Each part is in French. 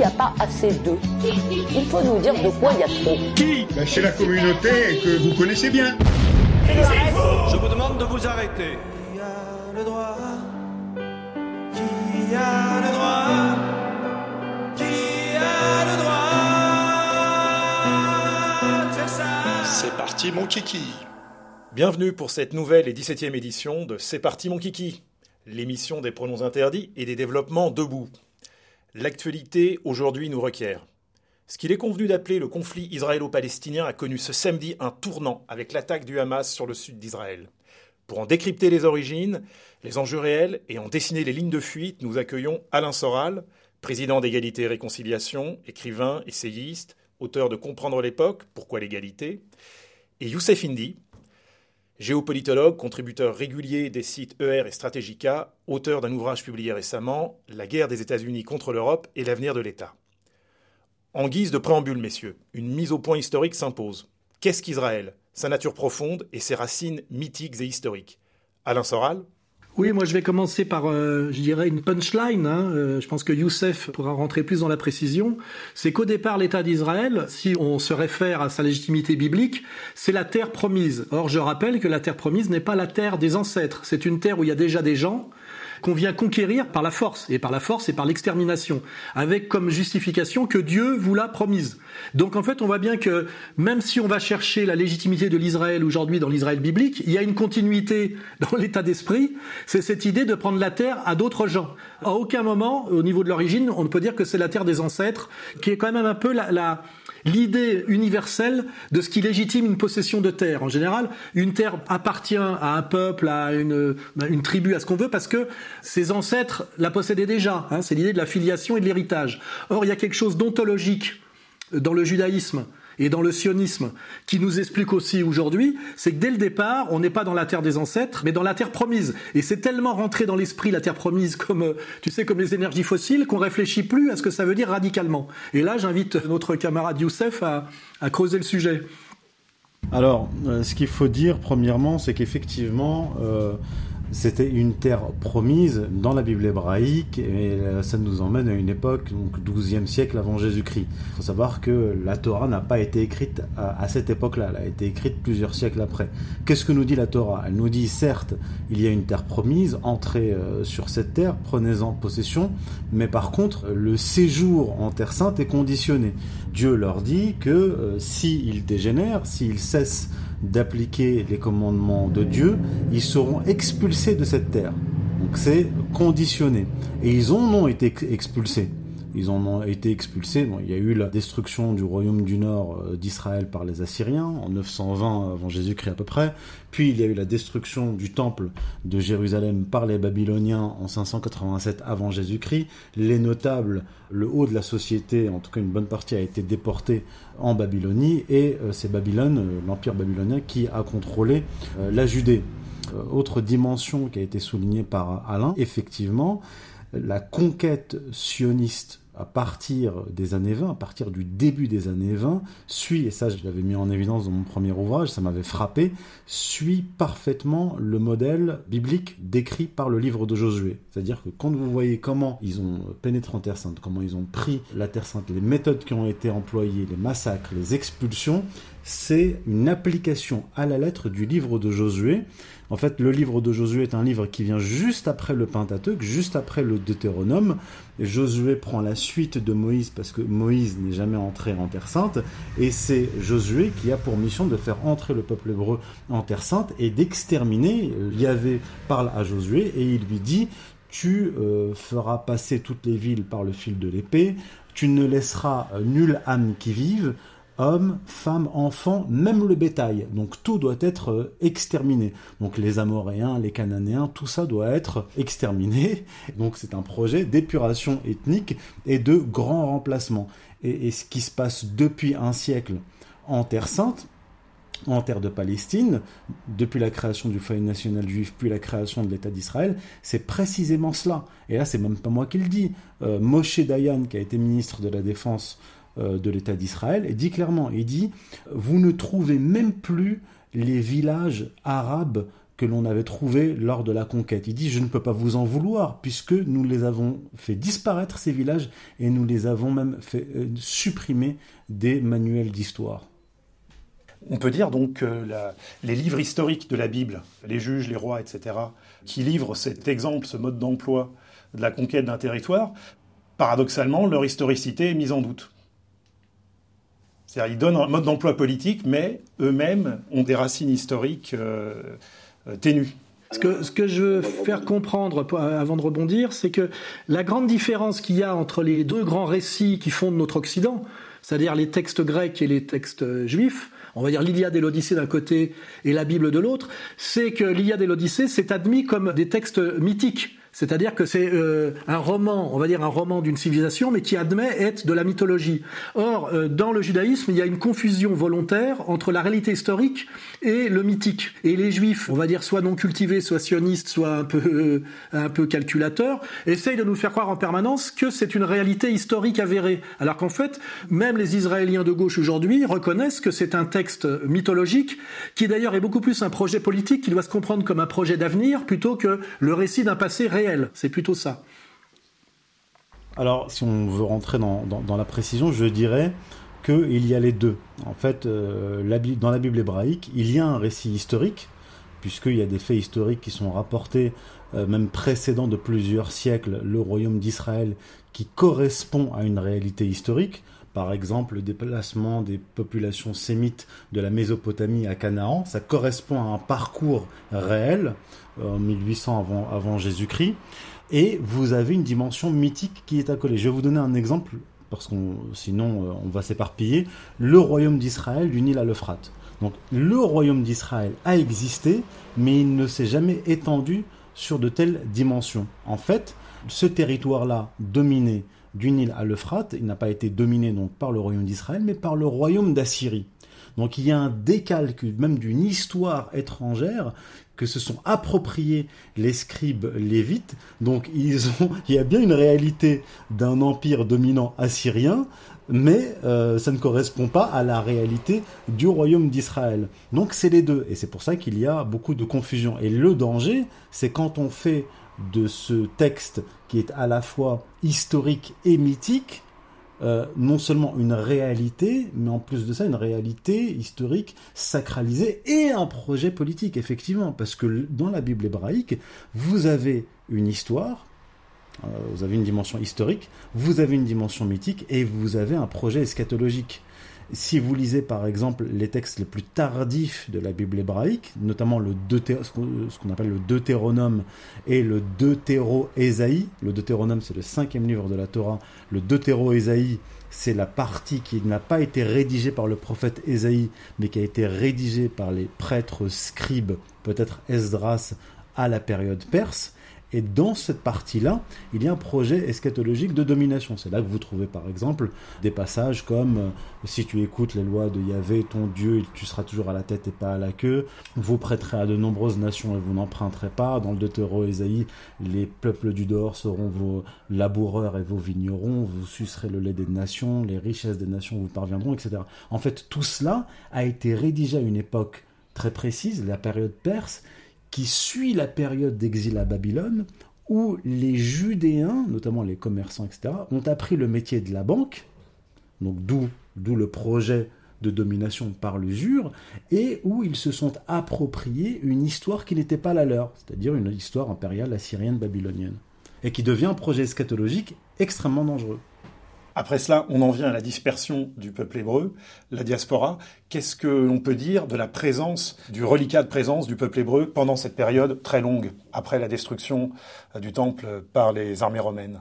N'y a pas assez d'eux, il faut nous dire de quoi il y a trop. Qui Ben, C'est la communauté que vous connaissez bien. Je vous demande de vous arrêter. Qui a le droit? Qui a le droit? Qui a le droit de faire ça? C'est parti mon kiki Bienvenue pour cette nouvelle et 17e édition de C'est parti mon kiki, l'émission des pronoms interdits et des développements debout. L'actualité aujourd'hui nous requiert. Ce qu'il est convenu d'appeler le conflit israélo-palestinien a connu ce samedi un tournant avec l'attaque du Hamas sur le sud d'Israël. Pour en décrypter les origines, les enjeux réels et en dessiner les lignes de fuite, nous accueillons Alain Soral, président d'Égalité et Réconciliation, écrivain, essayiste, auteur de Comprendre l'époque, pourquoi l'égalité, et Youssef Indy, géopolitologue, contributeur régulier des sites ER et Strategica, auteur d'un ouvrage publié récemment, La guerre des États-Unis contre l'Europe et l'avenir de l'État. En guise de préambule, messieurs, une mise au point historique s'impose. Qu'est-ce qu'Israël? Sa nature profonde et ses racines mythiques et historiques. Alain Soral Oui, moi je vais commencer par, euh, je dirais, une punchline. hein. Euh, je pense que Youssef pourra rentrer plus dans la précision. C'est qu'au départ, l'État d'Israël, si on se réfère à sa légitimité biblique, c'est la terre promise. Or, je rappelle que la terre promise n'est pas la terre des ancêtres. C'est une terre où il y a déjà des gens qu'on vient conquérir par la force, et par la force et par l'extermination, avec comme justification que Dieu vous l'a promise. Donc en fait, on voit bien que même si on va chercher la légitimité de l'Israël aujourd'hui dans l'Israël biblique, il y a une continuité dans l'état d'esprit, c'est cette idée de prendre la terre à d'autres gens. À aucun moment, au niveau de l'origine, on ne peut dire que c'est la terre des ancêtres, qui est quand même un peu la, la l'idée universelle de ce qui légitime une possession de terre. En général, une terre appartient à un peuple, à une, une tribu, à ce qu'on veut, parce que ses ancêtres la possédaient déjà. hein. c'est l'idée de la filiation et de l'héritage. Or, il y a quelque chose d'ontologique dans le judaïsme et dans le sionisme qui nous explique aussi aujourd'hui, c'est que dès le départ, on n'est pas dans la terre des ancêtres, mais dans la terre promise. Et c'est tellement rentré dans l'esprit la terre promise comme, euh, tu sais, comme les énergies fossiles, qu'on réfléchit plus à ce que ça veut dire radicalement. Et là, j'invite notre camarade Youssef à, creuser le sujet. Alors, euh, ce qu'il faut dire, premièrement, c'est qu'effectivement, euh, c'était une terre promise dans la Bible hébraïque, et euh, ça nous emmène à une époque, donc 12e siècle avant Jésus-Christ. Il faut savoir que la Torah n'a pas été écrite à, cette époque-là, elle a été écrite plusieurs siècles après. Qu'est-ce que nous dit la Torah? Elle nous dit, certes, il y a une terre promise, entrez euh, sur cette terre, prenez-en possession, mais par contre, le séjour en terre sainte est conditionné. Dieu leur dit que euh, s'ils dégénèrent, s'ils cessent d'appliquer les commandements de Dieu, ils seront expulsés de cette terre. Donc c'est conditionné. Et ils en ont été ex- expulsés. Ils en ont été expulsés. Bon, il y a eu la destruction du royaume du nord euh, d'Israël par les Assyriens en 920 avant Jésus-Christ à peu près. Puis il y a eu la destruction du temple de Jérusalem par les Babyloniens en 587 avant Jésus-Christ. Les notables, le haut de la société, en tout cas une bonne partie, a été déporté en Babylonie et euh, c'est Babylone, euh, l'empire babylonien, qui a contrôlé la Judée. Autre dimension qui a été soulignée par Alain, effectivement, la conquête sioniste à partir des années 20, à partir du début des années 20, suit, et ça je l'avais mis en évidence dans mon premier ouvrage, ça m'avait frappé, suit parfaitement le modèle biblique décrit par le livre de Josué. C'est-à-dire que quand vous voyez comment ils ont pénétré en Terre Sainte, comment ils ont pris la Terre Sainte, les méthodes qui ont été employées, les massacres, les expulsions, c'est une application à la lettre du livre de Josué. En fait, le livre de Josué est un livre qui vient juste après le Pentateuque, juste après le Deutéronome. Josué prend la suite de Moïse parce que Moïse n'est jamais entré en Terre Sainte. Et c'est Josué qui a pour mission de faire entrer le peuple hébreu en Terre Sainte et d'exterminer. Yahvé parle à Josué et il lui dit tu euh, feras passer toutes les villes par le fil de l'épée, tu ne laisseras euh, nulle âme qui vive, hommes, femmes, enfants, même le bétail. Donc tout doit être euh, exterminé. Donc les Amoréens, les Cananéens, tout ça doit être exterminé. Donc c'est un projet d'épuration ethnique et de grand remplacement. Et, ce qui se passe depuis un siècle en Terre Sainte, en terre de Palestine, depuis la création du foyer national juif, puis la création de l'État d'Israël, c'est précisément cela. Et là, c'est même pas moi qui le dis. Euh, Moshe Dayan, qui a été ministre de la Défense de l'État d'Israël, dit clairement, il dit, vous ne trouvez même plus les villages arabes que l'on avait trouvés lors de la conquête. Il dit, je ne peux pas vous en vouloir, puisque nous les avons fait disparaître, ces villages, et nous les avons même fait euh, supprimer des manuels d'histoire. On peut dire donc que les livres historiques de la Bible, les juges, les rois, etc., qui livrent cet exemple, ce mode d'emploi de la conquête d'un territoire, paradoxalement, leur historicité est mise en doute. C'est-à-dire, ils donnent un mode d'emploi politique, mais eux-mêmes ont des racines historiques euh, euh, ténues. Ce que, ce que je veux faire comprendre pour- avant de rebondir, c'est que la grande différence qu'il y a entre les deux grands récits qui fondent notre Occident, c'est-à-dire les textes grecs et les textes euh, juifs, on va dire l'Iliade et l'Odyssée d'un côté et la Bible de l'autre, c'est que l'Iliade et l'Odyssée c'est admis comme des textes mythiques. C'est-à-dire que c'est euh, un roman, on va dire un roman d'une civilisation, mais qui admet être de la mythologie. Or, euh, dans le judaïsme, il y a une confusion volontaire entre la réalité historique et le mythique. Et les juifs, on va dire soit non cultivés, soit sionistes, soit un peu, euh, un peu calculateurs, essayent de nous faire croire en permanence que c'est une réalité historique avérée. Alors qu'en fait, même les Israéliens de gauche aujourd'hui reconnaissent que c'est un texte mythologique, qui d'ailleurs est beaucoup plus un projet politique qui doit se comprendre comme un projet d'avenir plutôt que le récit d'un passé réel. C'est plutôt ça. Alors, si on veut rentrer dans, la précision, je dirais qu'il y a les deux. En fait, euh, dans la Bible hébraïque, il y a un récit historique, puisqu'il y a des faits historiques qui sont rapportés, euh, même précédents de plusieurs siècles, le royaume d'Israël, qui correspond à une réalité historique. Par exemple, le déplacement des populations sémites de la Mésopotamie à Canaan, ça correspond à un parcours réel, en 1800 avant, Jésus-Christ et vous avez une dimension mythique qui est accolée. Je vais vous donner un exemple, parce qu'on sinon euh, on va s'éparpiller. Le royaume d'Israël du Nil à l'Euphrate. Donc le royaume d'Israël a existé, mais il ne s'est jamais étendu sur de telles dimensions. En fait, ce territoire-là, dominé du Nil à l'Euphrate, il n'a pas été dominé donc par le royaume d'Israël, mais par le royaume d'Assyrie. Donc il y a un décalque même d'une histoire étrangère que se sont appropriés les scribes lévites. Donc il y a bien une réalité d'un empire dominant assyrien, mais euh, ça ne correspond pas à la réalité du royaume d'Israël. Donc c'est les deux, et c'est pour ça qu'il y a beaucoup de confusion. Et le danger, c'est quand on fait de ce texte qui est à la fois historique et mythique, euh, non seulement une réalité, mais en plus de ça, une réalité historique sacralisée et un projet politique, effectivement. Parce que dans la Bible hébraïque, vous avez une histoire, euh, vous avez une dimension historique, vous avez une dimension mythique et vous avez un projet eschatologique. Si vous lisez par exemple les textes les plus tardifs de la Bible hébraïque, notamment ce qu'on appelle le Deutéronome et le Deutéro-Ésaïe, le Deutéronome c'est le cinquième livre de la Torah, le Deutéro-Ésaïe c'est la partie qui n'a pas été rédigée par le prophète Ésaïe, mais qui a été rédigée par les prêtres scribes, peut-être Esdras, à la période perse. Et dans cette partie-là, il y a un projet eschatologique de domination. C'est là que vous trouvez par exemple des passages comme euh, si tu écoutes les lois de Yahvé, ton Dieu, tu seras toujours à la tête et pas à la queue. Vous prêterez à de nombreuses nations et vous n'emprunterez pas. Dans le Deutéro Ésaïe, les peuples du dehors seront vos laboureurs et vos vignerons. Vous sucerez le lait des nations, les richesses des nations vous parviendront, etc. En fait, tout cela a été rédigé à une époque très précise, la période perse, qui suit la période d'exil à Babylone, où les Judéens, notamment les commerçants, etc., ont appris le métier de la banque, donc d'où, le projet de domination par l'usure, et où ils se sont appropriés une histoire qui n'était pas la leur, c'est-à-dire une histoire impériale assyrienne babylonienne, et qui devient un projet eschatologique extrêmement dangereux. Après cela, on en vient à la dispersion du peuple hébreu, la diaspora. Qu'est-ce que l'on peut dire de la présence, du reliquat de présence du peuple hébreu pendant cette période très longue, après la destruction euh, du temple par les armées romaines?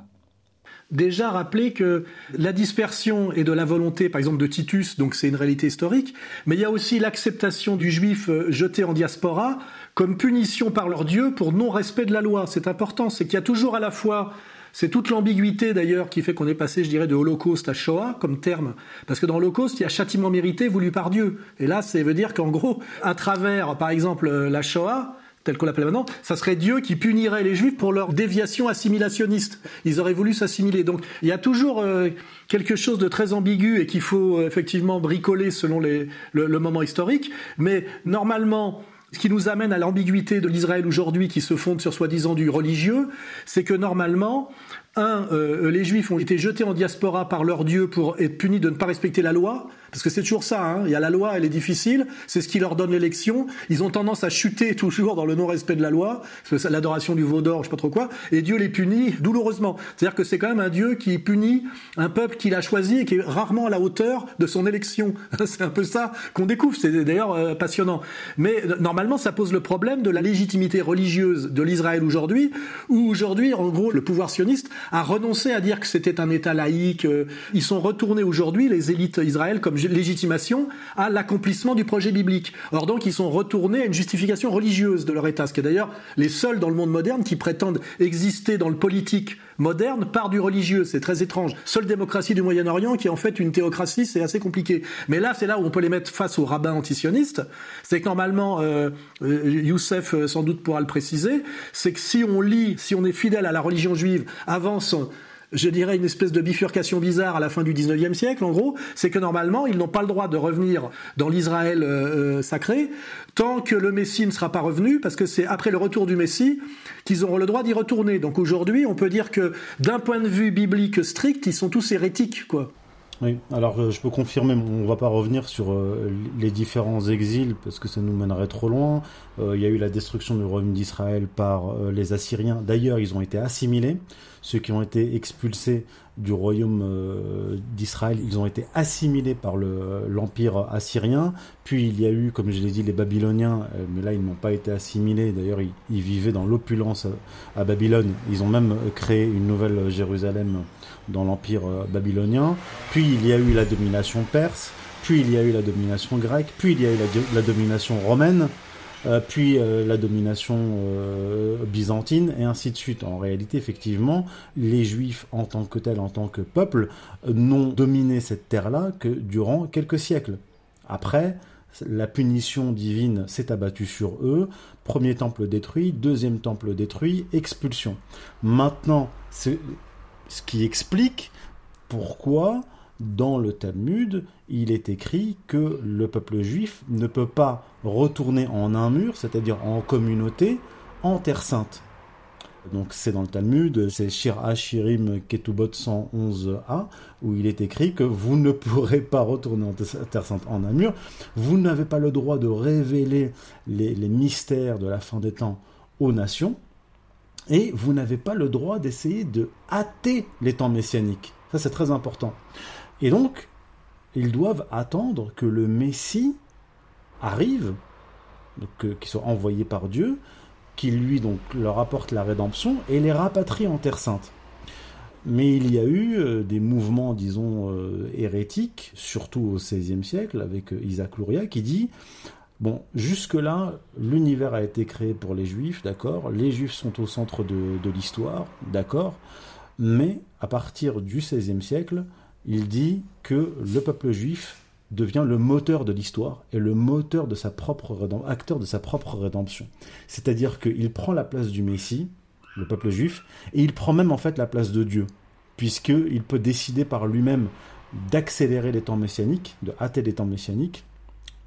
Déjà rappeler que la dispersion est de la volonté, par exemple, de Titus, donc c'est une réalité historique, mais il y a aussi l'acceptation du juif euh, jeté en diaspora comme punition par leur Dieu pour non-respect de la loi. C'est important, c'est qu'il y a toujours à la fois C'est toute l'ambiguïté d'ailleurs qui fait qu'on est passé, je dirais, de Holocauste à Shoah comme terme. Parce que dans l'Holocauste, il y a châtiment mérité voulu par Dieu. Et là, ça veut dire qu'en gros, à travers, par exemple, la Shoah, tel qu'on l'appelle maintenant, ça serait Dieu qui punirait les Juifs pour leur déviation assimilationniste. Ils auraient voulu s'assimiler. Donc il y a toujours euh, quelque chose de très ambigu et qu'il faut euh, effectivement bricoler selon les, le, le moment historique. Mais normalement, ce qui nous amène à l'ambiguïté de l'Israël aujourd'hui qui se fonde sur soi-disant du religieux, c'est que normalement, un, euh, les Juifs ont été jetés en diaspora par leur Dieu pour être punis de ne pas respecter la loi, parce que c'est toujours ça. Hein. Il y a la loi, elle est difficile, c'est ce qui leur donne l'élection. Ils ont tendance à chuter toujours dans le non-respect de la loi, l'adoration du veau d'or, je sais pas trop quoi, et Dieu les punit douloureusement. C'est-à-dire que c'est quand même un Dieu qui punit un peuple qu'il a choisi et qui est rarement à la hauteur de son élection. c'est un peu ça qu'on découvre. C'est d'ailleurs euh, passionnant. Mais euh, normalement, ça pose le problème de la légitimité religieuse de l'Israël aujourd'hui, où aujourd'hui, en gros, le pouvoir sioniste a renoncé à dire que c'était un État laïque. Euh, ils sont retournés aujourd'hui, les élites Israël, comme légitimation à l'accomplissement du projet biblique. Or donc, ils sont retournés à une justification religieuse de leur État, ce qui est d'ailleurs les seuls dans le monde moderne qui prétendent exister dans le politique moderne par du religieux. C'est très étrange. Seule démocratie du Moyen-Orient qui est en fait une théocratie, c'est assez compliqué. Mais là, c'est là où on peut les mettre face aux rabbins antisionistes. C'est que normalement, euh, euh Youssef euh, sans doute pourra le préciser, c'est que si on lit, si on est fidèle à la religion juive avant son, je dirais, une espèce de bifurcation bizarre à la fin du 19e siècle, en gros, c'est que normalement, ils n'ont pas le droit de revenir dans l'Israël euh, euh, sacré tant que le Messie ne sera pas revenu, parce que c'est après le retour du Messie qu'ils auront le droit d'y retourner. Donc aujourd'hui, on peut dire que d'un point de vue biblique strict, ils sont tous hérétiques, quoi. Oui, alors euh, je peux confirmer, on va pas revenir sur les différents exils parce que ça nous mènerait trop loin. Il y a eu la destruction du royaume d'Israël par les Assyriens. D'ailleurs, ils ont été assimilés. Ceux qui ont été expulsés du royaume d'Israël, ils ont été assimilés par l'empire assyrien. Puis il y a eu, comme je l'ai dit, les Babyloniens, mais là ils n'ont pas été assimilés. D'ailleurs, ils, vivaient dans l'opulence à, Babylone. Ils ont même créé une nouvelle Jérusalem dans l'empire euh, babylonien, puis il y a eu la domination perse, puis il y a eu la domination grecque, puis il y a eu la, domination romaine, euh, puis euh, la domination byzantine, et ainsi de suite. En réalité, effectivement, les Juifs, en tant que tels, en tant que peuple, n'ont dominé cette terre-là que durant quelques siècles. Après, la punition divine s'est abattue sur eux. Premier temple détruit, deuxième temple détruit, expulsion. Maintenant, ce qui explique pourquoi dans le Talmud, il est écrit que le peuple juif ne peut pas retourner en un mur, c'est-à-dire en communauté, en terre sainte. Donc c'est dans le Talmud, c'est Shir Hashirim Ketubot 111a, où il est écrit que vous ne pourrez pas retourner en terre sainte en un mur, vous n'avez pas le droit de révéler les mystères de la fin des temps aux nations, et vous n'avez pas le droit d'essayer de hâter les temps messianiques. Ça, c'est très important. Et donc, ils doivent attendre que le Messie arrive, euh, qu'il soit envoyé par Dieu, qu'il lui donc leur apporte la rédemption et les rapatrie en Terre Sainte. Mais il y a eu euh, des mouvements, disons, euh, hérétiques, surtout au XVIe siècle, avec Isaac Luria, qui dit Bon, jusque-là, l'univers a été créé pour les juifs, d'accord Les juifs sont au centre de, l'histoire, d'accord Mais à partir du XVIe siècle, il dit que le peuple juif devient le moteur de l'histoire et le moteur de sa propre acteur de sa propre rédemption. C'est-à-dire qu'il prend la place du Messie, le peuple juif, et il prend même en fait la place de Dieu, puisqu'il peut décider par lui-même d'accélérer les temps messianiques, de hâter les temps messianiques,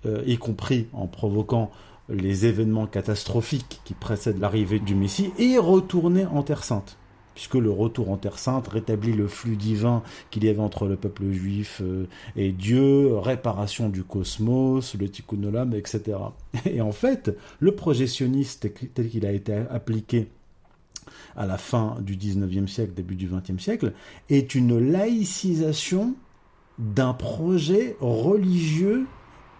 euh, y compris en provoquant les événements catastrophiques qui précèdent l'arrivée du Messie, et retourner en Terre Sainte puisque le retour en Terre Sainte rétablit le flux divin qu'il y avait entre le peuple juif euh, et Dieu, réparation du cosmos, le tikkun olam, etc. Et en fait, le projectionniste tel qu'il a été appliqué à la fin du 19e siècle, début du 20e siècle, est une laïcisation d'un projet religieux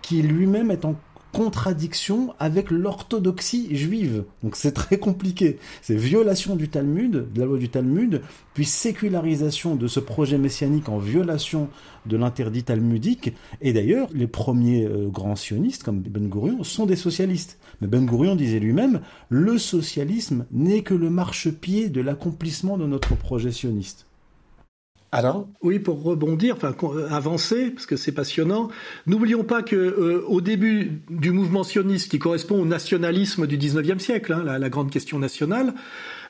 qui lui-même est en contradiction avec l'orthodoxie juive. Donc c'est très compliqué. C'est violation du Talmud, de la loi du Talmud, puis sécularisation de ce projet messianique en violation de l'interdit talmudique. Et d'ailleurs, les premiers euh, grands sionistes, comme Ben Gurion, sont des socialistes. Mais Ben Gurion disait lui-même, le socialisme n'est que le marchepied de l'accomplissement de notre projet sioniste. Alain Oui, pour rebondir, enfin euh, avancer, parce que c'est passionnant. N'oublions pas que euh, au début du mouvement sioniste, qui correspond au nationalisme du 19e siècle, hein, la, la, grande question nationale,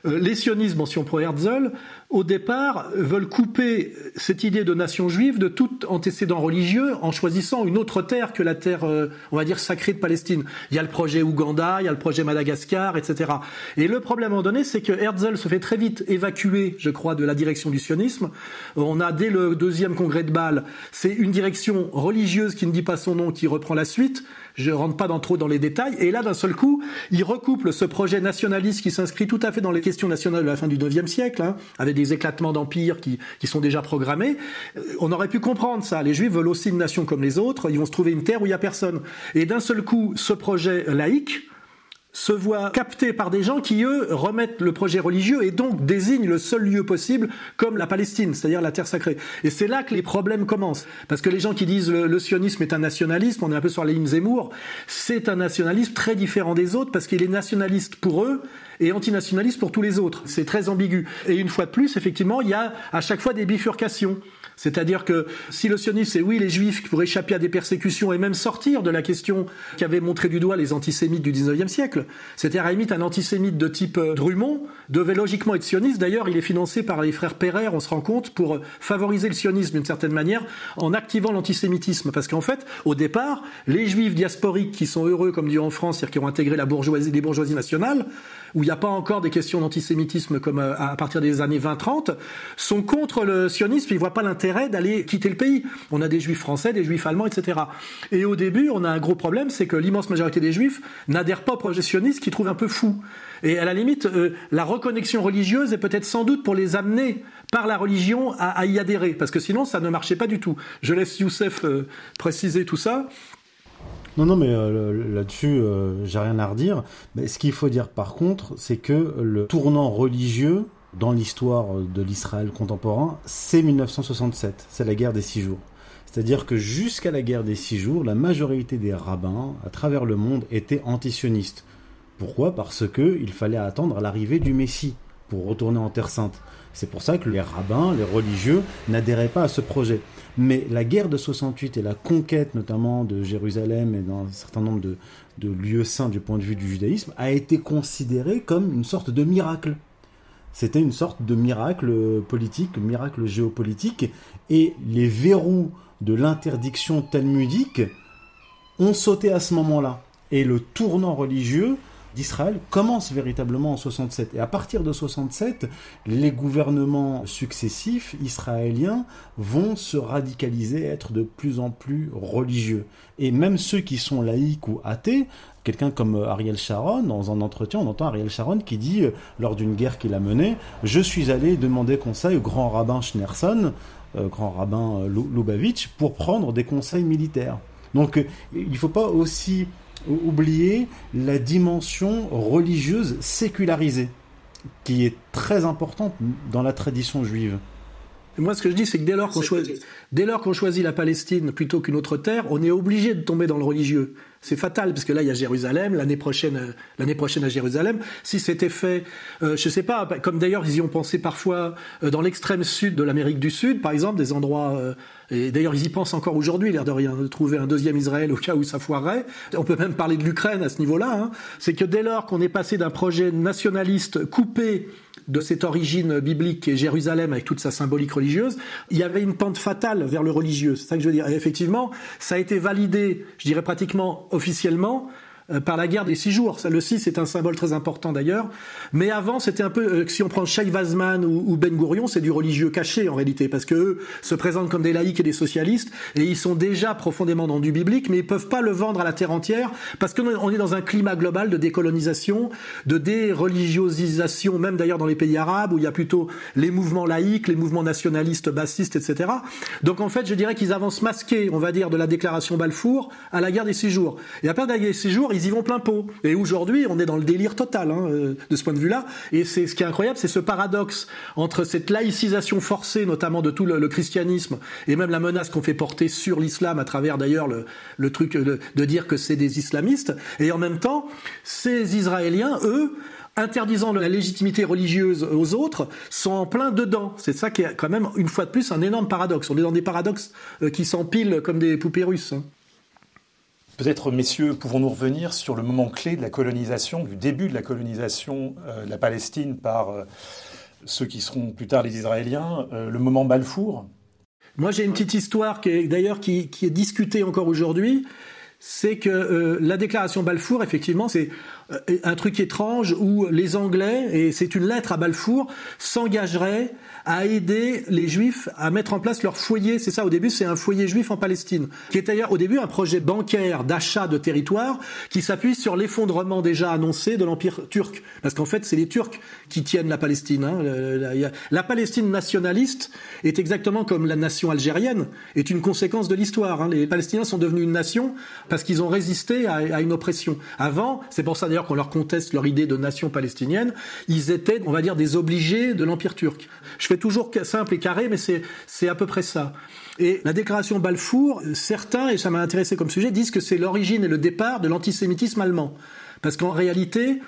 les sionistes, mention pro Herzl, au départ, veulent couper cette idée de nation juive de tout antécédent religieux en choisissant une autre terre que la terre, euh, on va dire, sacrée de Palestine. Il y a le projet Ouganda, il y a le projet Madagascar, etc. Et le problème à un moment donné, c'est que Herzl se fait très vite évacuer, je crois, de la direction du sionisme. On a dès le deuxième congrès de Bâle, c'est une direction religieuse qui ne dit pas son nom qui reprend la suite. Je rentre pas dans, trop dans les détails. Et là, d'un seul coup, il recouple ce projet nationaliste qui s'inscrit tout à fait dans les questions nationales de la fin du IXe siècle, hein, avec des éclatements d'empire qui, qui sont déjà programmés. On aurait pu comprendre ça. Les Juifs veulent aussi une nation comme les autres. Ils vont se trouver une terre où il y a personne. Et d'un seul coup, ce projet laïque, se voit capté par des gens qui, eux, remettent le projet religieux et donc désignent le seul lieu possible comme la Palestine, c'est-à-dire la terre sacrée. Et c'est là que les problèmes commencent. Parce que les gens qui disent le, le sionisme est un nationalisme, on est un peu sur la ligne Zemmour, c'est un nationalisme très différent des autres parce qu'il est nationaliste pour eux et antinationaliste pour tous les autres. C'est très ambigu. Et une fois de plus, effectivement, il y a à chaque fois des bifurcations. C'est-à-dire que si le sionisme, c'est oui les juifs pour échapper à des persécutions et même sortir de la question qu'avaient montré du doigt les antisémites du 19e siècle, c'est-à-dire à la un antisémite de type Drummond devait logiquement être sioniste. D'ailleurs, il est financé par les frères Perrer, on se rend compte, pour favoriser le sionisme d'une certaine manière en activant l'antisémitisme. Parce qu'en fait, au départ, les juifs diasporiques qui sont heureux, comme dit en France, c'est-à-dire qui ont intégré la bourgeoisie, les bourgeoisies nationales, où il n'y a pas encore des questions d'antisémitisme comme à partir des années 20-30, sont contre le sionisme, ils voient pas l'intérêt d'aller quitter le pays. On a des juifs français, des juifs allemands, etc. Et au début, on a un gros problème, c'est que l'immense majorité des juifs n'adhèrent pas au projet sioniste, qu'ils trouvent un peu fou. Et à la limite, euh, la reconnexion religieuse est peut-être sans doute pour les amener par la religion à, à, y adhérer, parce que sinon ça ne marchait pas du tout. Je laisse Youssef euh, préciser tout ça. Non, non, mais euh, là-dessus, euh, j'ai rien à redire. Mais ce qu'il faut dire par contre, c'est que le tournant religieux dans l'histoire de l'Israël contemporain, c'est 1967. C'est la guerre des six jours. C'est-à-dire que jusqu'à la guerre des six jours, la majorité des rabbins à travers le monde étaient antisionistes. Pourquoi? Parce que il fallait attendre l'arrivée du Messie pour retourner en Terre Sainte. C'est pour ça que les rabbins, les religieux, n'adhéraient pas à ce projet. Mais la guerre de 68 et la conquête notamment de Jérusalem et d'un certain nombre de, de, lieux saints du point de vue du judaïsme a été considérée comme une sorte de miracle. C'était une sorte de miracle politique, miracle géopolitique, et les verrous de l'interdiction talmudique ont sauté à ce moment-là. Et le tournant religieux d'Israël commence véritablement en 67. Et à partir de 67, les gouvernements successifs israéliens vont se radicaliser, être de plus en plus religieux. Et même ceux qui sont laïcs ou athées, quelqu'un comme Ariel Sharon, dans un entretien, on entend Ariel Sharon qui dit, lors d'une guerre qu'il a menée, je suis allé demander conseil au grand rabbin Schneerson, euh, grand rabbin Lubavitch, pour prendre des conseils militaires. Donc il ne faut pas aussi oublier la dimension religieuse sécularisée, qui est très importante dans la tradition juive. Moi, ce que je dis, c'est que dès lors qu'on choisit, dès lors qu'on choisit la Palestine plutôt qu'une autre terre, on est obligé de tomber dans le religieux. C'est fatal parce que là, il y a Jérusalem, l'année prochaine, l'année prochaine à Jérusalem. Si c'était fait, euh, je sais pas, comme d'ailleurs ils y ont pensé parfois euh, dans l'extrême sud de l'Amérique du Sud, par exemple, des endroits. Euh, et d'ailleurs, ils y pensent encore aujourd'hui, l'air de rien, de trouver un deuxième Israël au cas où ça foirerait. On peut même parler de l'Ukraine à ce niveau-là. Hein. C'est que dès lors qu'on est passé d'un projet nationaliste coupé de cette origine biblique est Jérusalem avec toute sa symbolique religieuse, il y avait une pente fatale vers le religieux. C'est ça que je veux dire. Et effectivement, ça a été validé, je dirais pratiquement officiellement, par la guerre des six jours. Le 6 est un symbole très important d'ailleurs. Mais avant, c'était un peu, euh, si on prend Sheikh Vazman ou, Ben Gourion, c'est du religieux caché en réalité, parce que eux se présentent comme des laïcs et des socialistes, et ils sont déjà profondément dans du biblique, mais ils peuvent pas le vendre à la terre entière, parce qu'on est dans un climat global de décolonisation, de déreligiosisation, même d'ailleurs dans les pays arabes, où il y a plutôt les mouvements laïcs, les mouvements nationalistes, bassistes, etc. Donc en fait, je dirais qu'ils avancent masqués, on va dire, de la déclaration Balfour à la guerre des six jours. Et la guerre des six jours, y vont plein pot. Et aujourd'hui, on est dans le délire total hein, euh, de ce point de vue-là. Et c'est ce qui est incroyable, c'est ce paradoxe entre cette laïcisation forcée, notamment de tout le, christianisme, et même la menace qu'on fait porter sur l'islam à travers d'ailleurs le, truc de, de dire que c'est des islamistes, et en même temps, ces Israéliens, eux, interdisant la légitimité religieuse aux autres, sont en plein dedans. C'est ça qui est quand même, une fois de plus, un énorme paradoxe. On est dans des paradoxes euh, qui s'empilent comme des poupées russes. Peut-être, messieurs, pouvons-nous revenir sur le moment clé de la colonisation, du début de la colonisation euh, de la Palestine par euh, ceux qui seront plus tard les Israéliens, euh, le moment Balfour? Moi, j'ai une petite histoire qui est d'ailleurs qui, est discutée encore aujourd'hui. C'est que la déclaration Balfour, effectivement, c'est un truc étrange où les Anglais, et c'est une lettre à Balfour, s'engageraient à aider les Juifs à mettre en place leur foyer. C'est ça, au début, c'est un foyer juif en Palestine, qui est d'ailleurs au début un projet bancaire d'achat de territoire qui s'appuie sur l'effondrement déjà annoncé de l'Empire turc. Parce qu'en fait, c'est les Turcs qui tiennent la Palestine. hein. La, Palestine nationaliste est exactement comme la nation algérienne, est une conséquence de l'histoire. hein. Les Palestiniens sont devenus une nation parce qu'ils ont résisté à, une oppression. Avant, c'est pour ça d'ailleurs qu'on leur conteste leur idée de nation palestinienne, ils étaient, on va dire, des obligés de l'Empire turc. Fais toujours simple et carré, mais c'est à peu près ça. Et la déclaration Balfour, certains, et ça m'a intéressé comme sujet, disent que c'est l'origine et le départ de l'antisémitisme allemand. Parce qu'en réalité,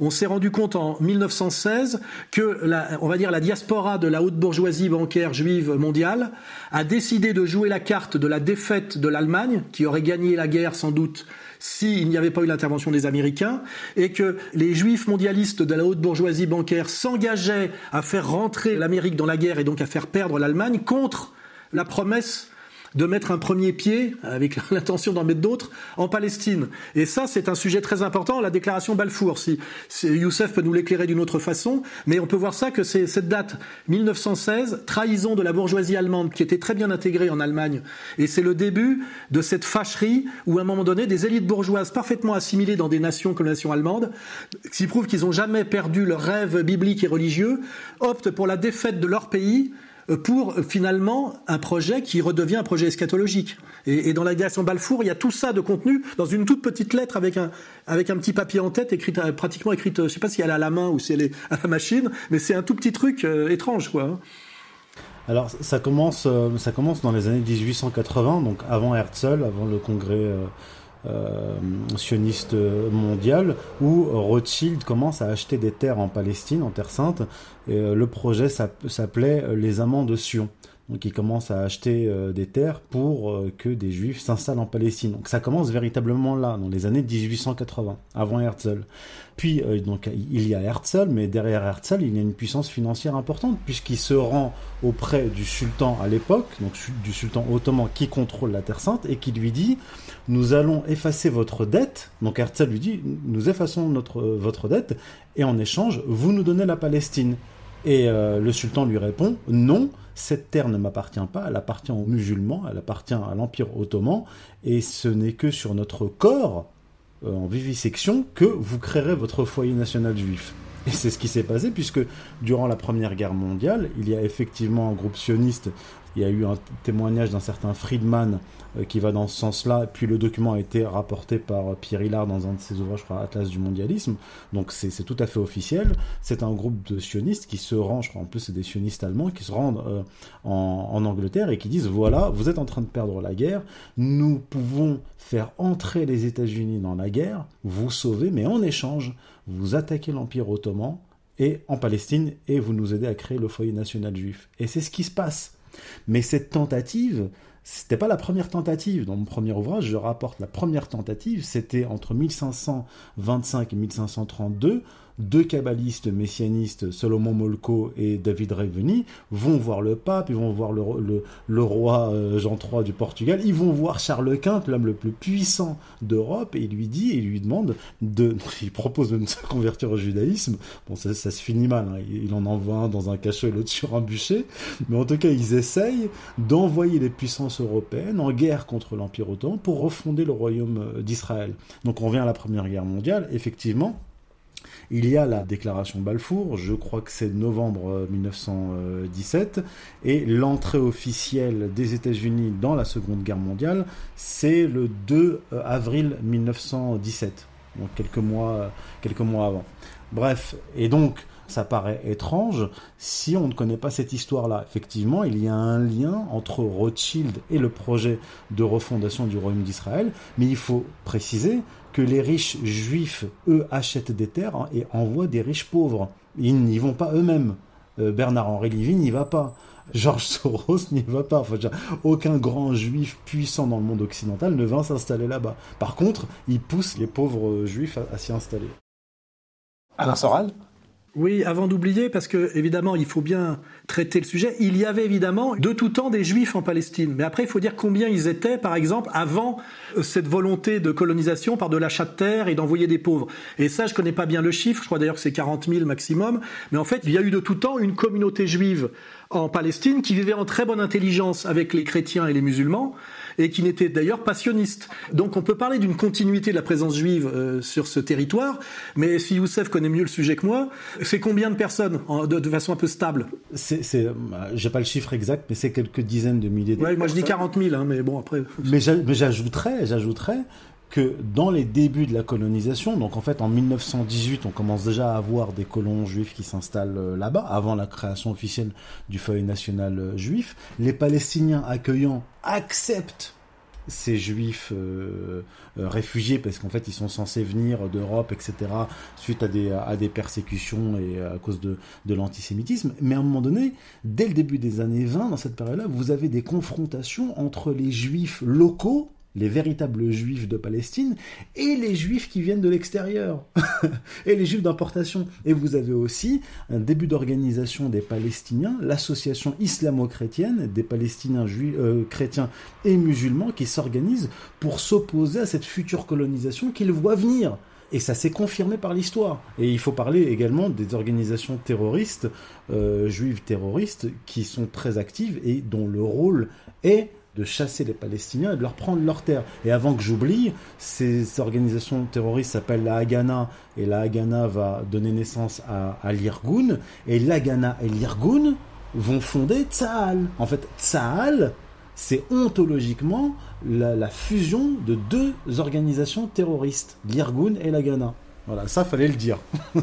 on s'est rendu compte en 1916 que la, on va la diaspora de la haute bourgeoisie bancaire juive mondiale a décidé de jouer la carte de la défaite de l'Allemagne, qui aurait gagné la guerre sans doute s'il n'y avait pas eu l'intervention des Américains, et que les juifs mondialistes de la haute bourgeoisie bancaire s'engageaient à faire rentrer l'Amérique dans la guerre et donc à faire perdre l'Allemagne contre la promesse de mettre un premier pied, avec l'intention d'en mettre d'autres, en Palestine. Et ça, c'est un sujet très important, la déclaration Balfour. Si, si Youssef peut nous l'éclairer d'une autre façon, mais on peut voir ça que c'est cette date 1916, trahison de la bourgeoisie allemande qui était très bien intégrée en Allemagne. Et c'est le début de cette fâcherie où, à un moment donné, des élites bourgeoises parfaitement assimilées dans des nations comme la nation allemande, qui prouvent qu'ils n'ont jamais perdu leur rêve biblique et religieux, optent pour la défaite de leur pays pour euh, finalement un projet qui redevient un projet eschatologique. Et, dans la déclaration Balfour, il y a tout ça de contenu dans une toute petite lettre avec un, avec un petit papier en tête, euh, pratiquement écrite, euh, je sais pas si elle est à la main ou si elle est à la machine, mais c'est un tout petit truc étrange, quoi. hein. Alors ça commence, ça commence dans les années 1880, donc avant Herzl, avant le congrès sioniste mondial, où Rothschild commence à acheter des terres en Palestine, en Terre Sainte. Et, euh, le projet s'app- s'appelait euh, les Amants de Sion. Donc il commence à acheter euh, des terres pour euh, que des Juifs s'installent en Palestine. Donc ça commence véritablement là, dans les années 1880, avant Herzl. Puis euh, donc il y a Herzl, mais derrière Herzl, il y a une puissance financière importante puisqu'il se rend auprès du sultan à l'époque, donc du sultan ottoman qui contrôle la Terre Sainte et qui lui dit nous allons effacer votre dette. Donc Herzl lui dit nous effaçons votre dette et en échange vous nous donnez la Palestine. Et le sultan lui répond non, cette terre ne m'appartient pas, elle appartient aux musulmans, elle appartient à l'Empire ottoman, et ce n'est que sur notre corps, euh, en vivisection, que vous créerez votre foyer national juif. Et c'est ce qui s'est passé, puisque durant la Première Guerre mondiale, il y a effectivement un groupe sioniste, il y a eu un témoignage d'un certain Friedman qui va dans ce sens-là, puis le document a été rapporté par euh, Pierre Hillard dans un de ses ouvrages, je crois, Atlas du mondialisme, donc c'est tout à fait officiel. C'est un groupe de sionistes qui se rend, je crois en plus c'est des sionistes allemands, qui se rendent euh, en, en Angleterre et qui disent voilà, vous êtes en train de perdre la guerre, nous pouvons faire entrer les États-Unis dans la guerre, vous sauver, mais en échange, vous attaquez l'Empire ottoman et en Palestine et vous nous aidez à créer le foyer national juif. Et c'est ce qui se passe. Mais cette tentative, c'était pas la première tentative. Dans mon premier ouvrage, je rapporte la première tentative, c'était entre 1525 et 1532 deux kabbalistes messianistes, Solomon Molko et David Reveni, vont voir le pape, ils vont voir le, le, le roi euh, Jean III du Portugal, ils vont voir Charles Quint, l'homme le plus puissant d'Europe, et il lui dit, il lui demande de, il propose de se convertir au judaïsme. Bon, ça, ça se finit mal, hein. il en envoie un dans un cachot et l'autre sur un bûcher, mais en tout cas, ils essayent d'envoyer les puissances européennes en guerre contre l'Empire ottoman pour refonder le royaume euh, d'Israël. Donc on revient à la Première Guerre mondiale, effectivement, il y a la déclaration Balfour, je crois que c'est novembre 1917, et l'entrée officielle des États-Unis dans la Seconde Guerre mondiale, c'est le 2 avril 1917, donc quelques mois, quelques mois avant. Bref, et donc ça paraît étrange si on ne connaît pas cette histoire-là. Effectivement, il y a un lien entre Rothschild et le projet de refondation du royaume d'Israël, mais il faut préciser que les riches juifs, eux, achètent des terres hein, et envoient des riches pauvres. Ils n'y vont pas eux-mêmes. Euh, Bernard-Henri Lévy n'y va pas. Georges Soros n'y va pas. Enfin, aucun grand juif puissant dans le monde occidental ne vint s'installer là-bas. Par contre, il pousse les pauvres juifs à, à s'y installer. Alain Soral? Oui, avant d'oublier, parce que évidemment, il faut bien traiter le sujet. Il y avait évidemment de tout temps des Juifs en Palestine, mais après, il faut dire combien ils étaient, par exemple, avant euh, cette volonté de colonisation par de l'achat de terre et d'envoyer des pauvres. Et ça, je connais pas bien le chiffre. Je crois d'ailleurs que c'est 40 000 maximum. Mais en fait, il y a eu de tout temps une communauté juive en Palestine qui vivait en très bonne intelligence avec les chrétiens et les musulmans et qui n'était d'ailleurs pas sioniste. Donc on peut parler d'une continuité de la présence juive euh, sur ce territoire, mais si Youssef connaît mieux le sujet que moi, c'est combien de personnes en, de, de, façon un peu stable? C'est, c'est, j'ai pas le chiffre exact, mais c'est quelques dizaines de milliers de ouais, Moi je dis 40 000, hein, mais bon après. Mais, mais j'ajouterais, j'ajouterais que dans les débuts de la colonisation, donc en fait en 1918, on commence déjà à avoir des colons juifs qui s'installent là-bas, avant la création officielle du feuille national juif. Les Palestiniens accueillants acceptent ces juifs euh, euh, réfugiés parce qu'en fait ils sont censés venir d'Europe, etc. suite à des, à des persécutions et à cause de, de l'antisémitisme. Mais à un moment donné, dès le début des années 20, dans cette période-là, vous avez des confrontations entre les juifs locaux les véritables juifs de Palestine et les juifs qui viennent de l'extérieur et les juifs d'importation. Et vous avez aussi un début d'organisation des Palestiniens, l'association islamo-chrétienne des Palestiniens euh, chrétiens et musulmans qui s'organisent pour s'opposer à cette future colonisation qu'ils voient venir. Et ça s'est confirmé par l'histoire. Et il faut parler également des organisations terroristes, euh, juives terroristes, qui sont très actives et dont le rôle est de chasser les Palestiniens et de leur prendre leurs terres. Et avant que j'oublie, ces organisations terroristes s'appellent la Haganah, et la Haganah va donner naissance à, l'Irgun, et l'Haganah et l'Irgun vont fonder Tsahal. En fait, Tsahal, c'est ontologiquement la, la, fusion de deux organisations terroristes, l'Irgun et l'Haganah. Voilà, ça fallait le dire.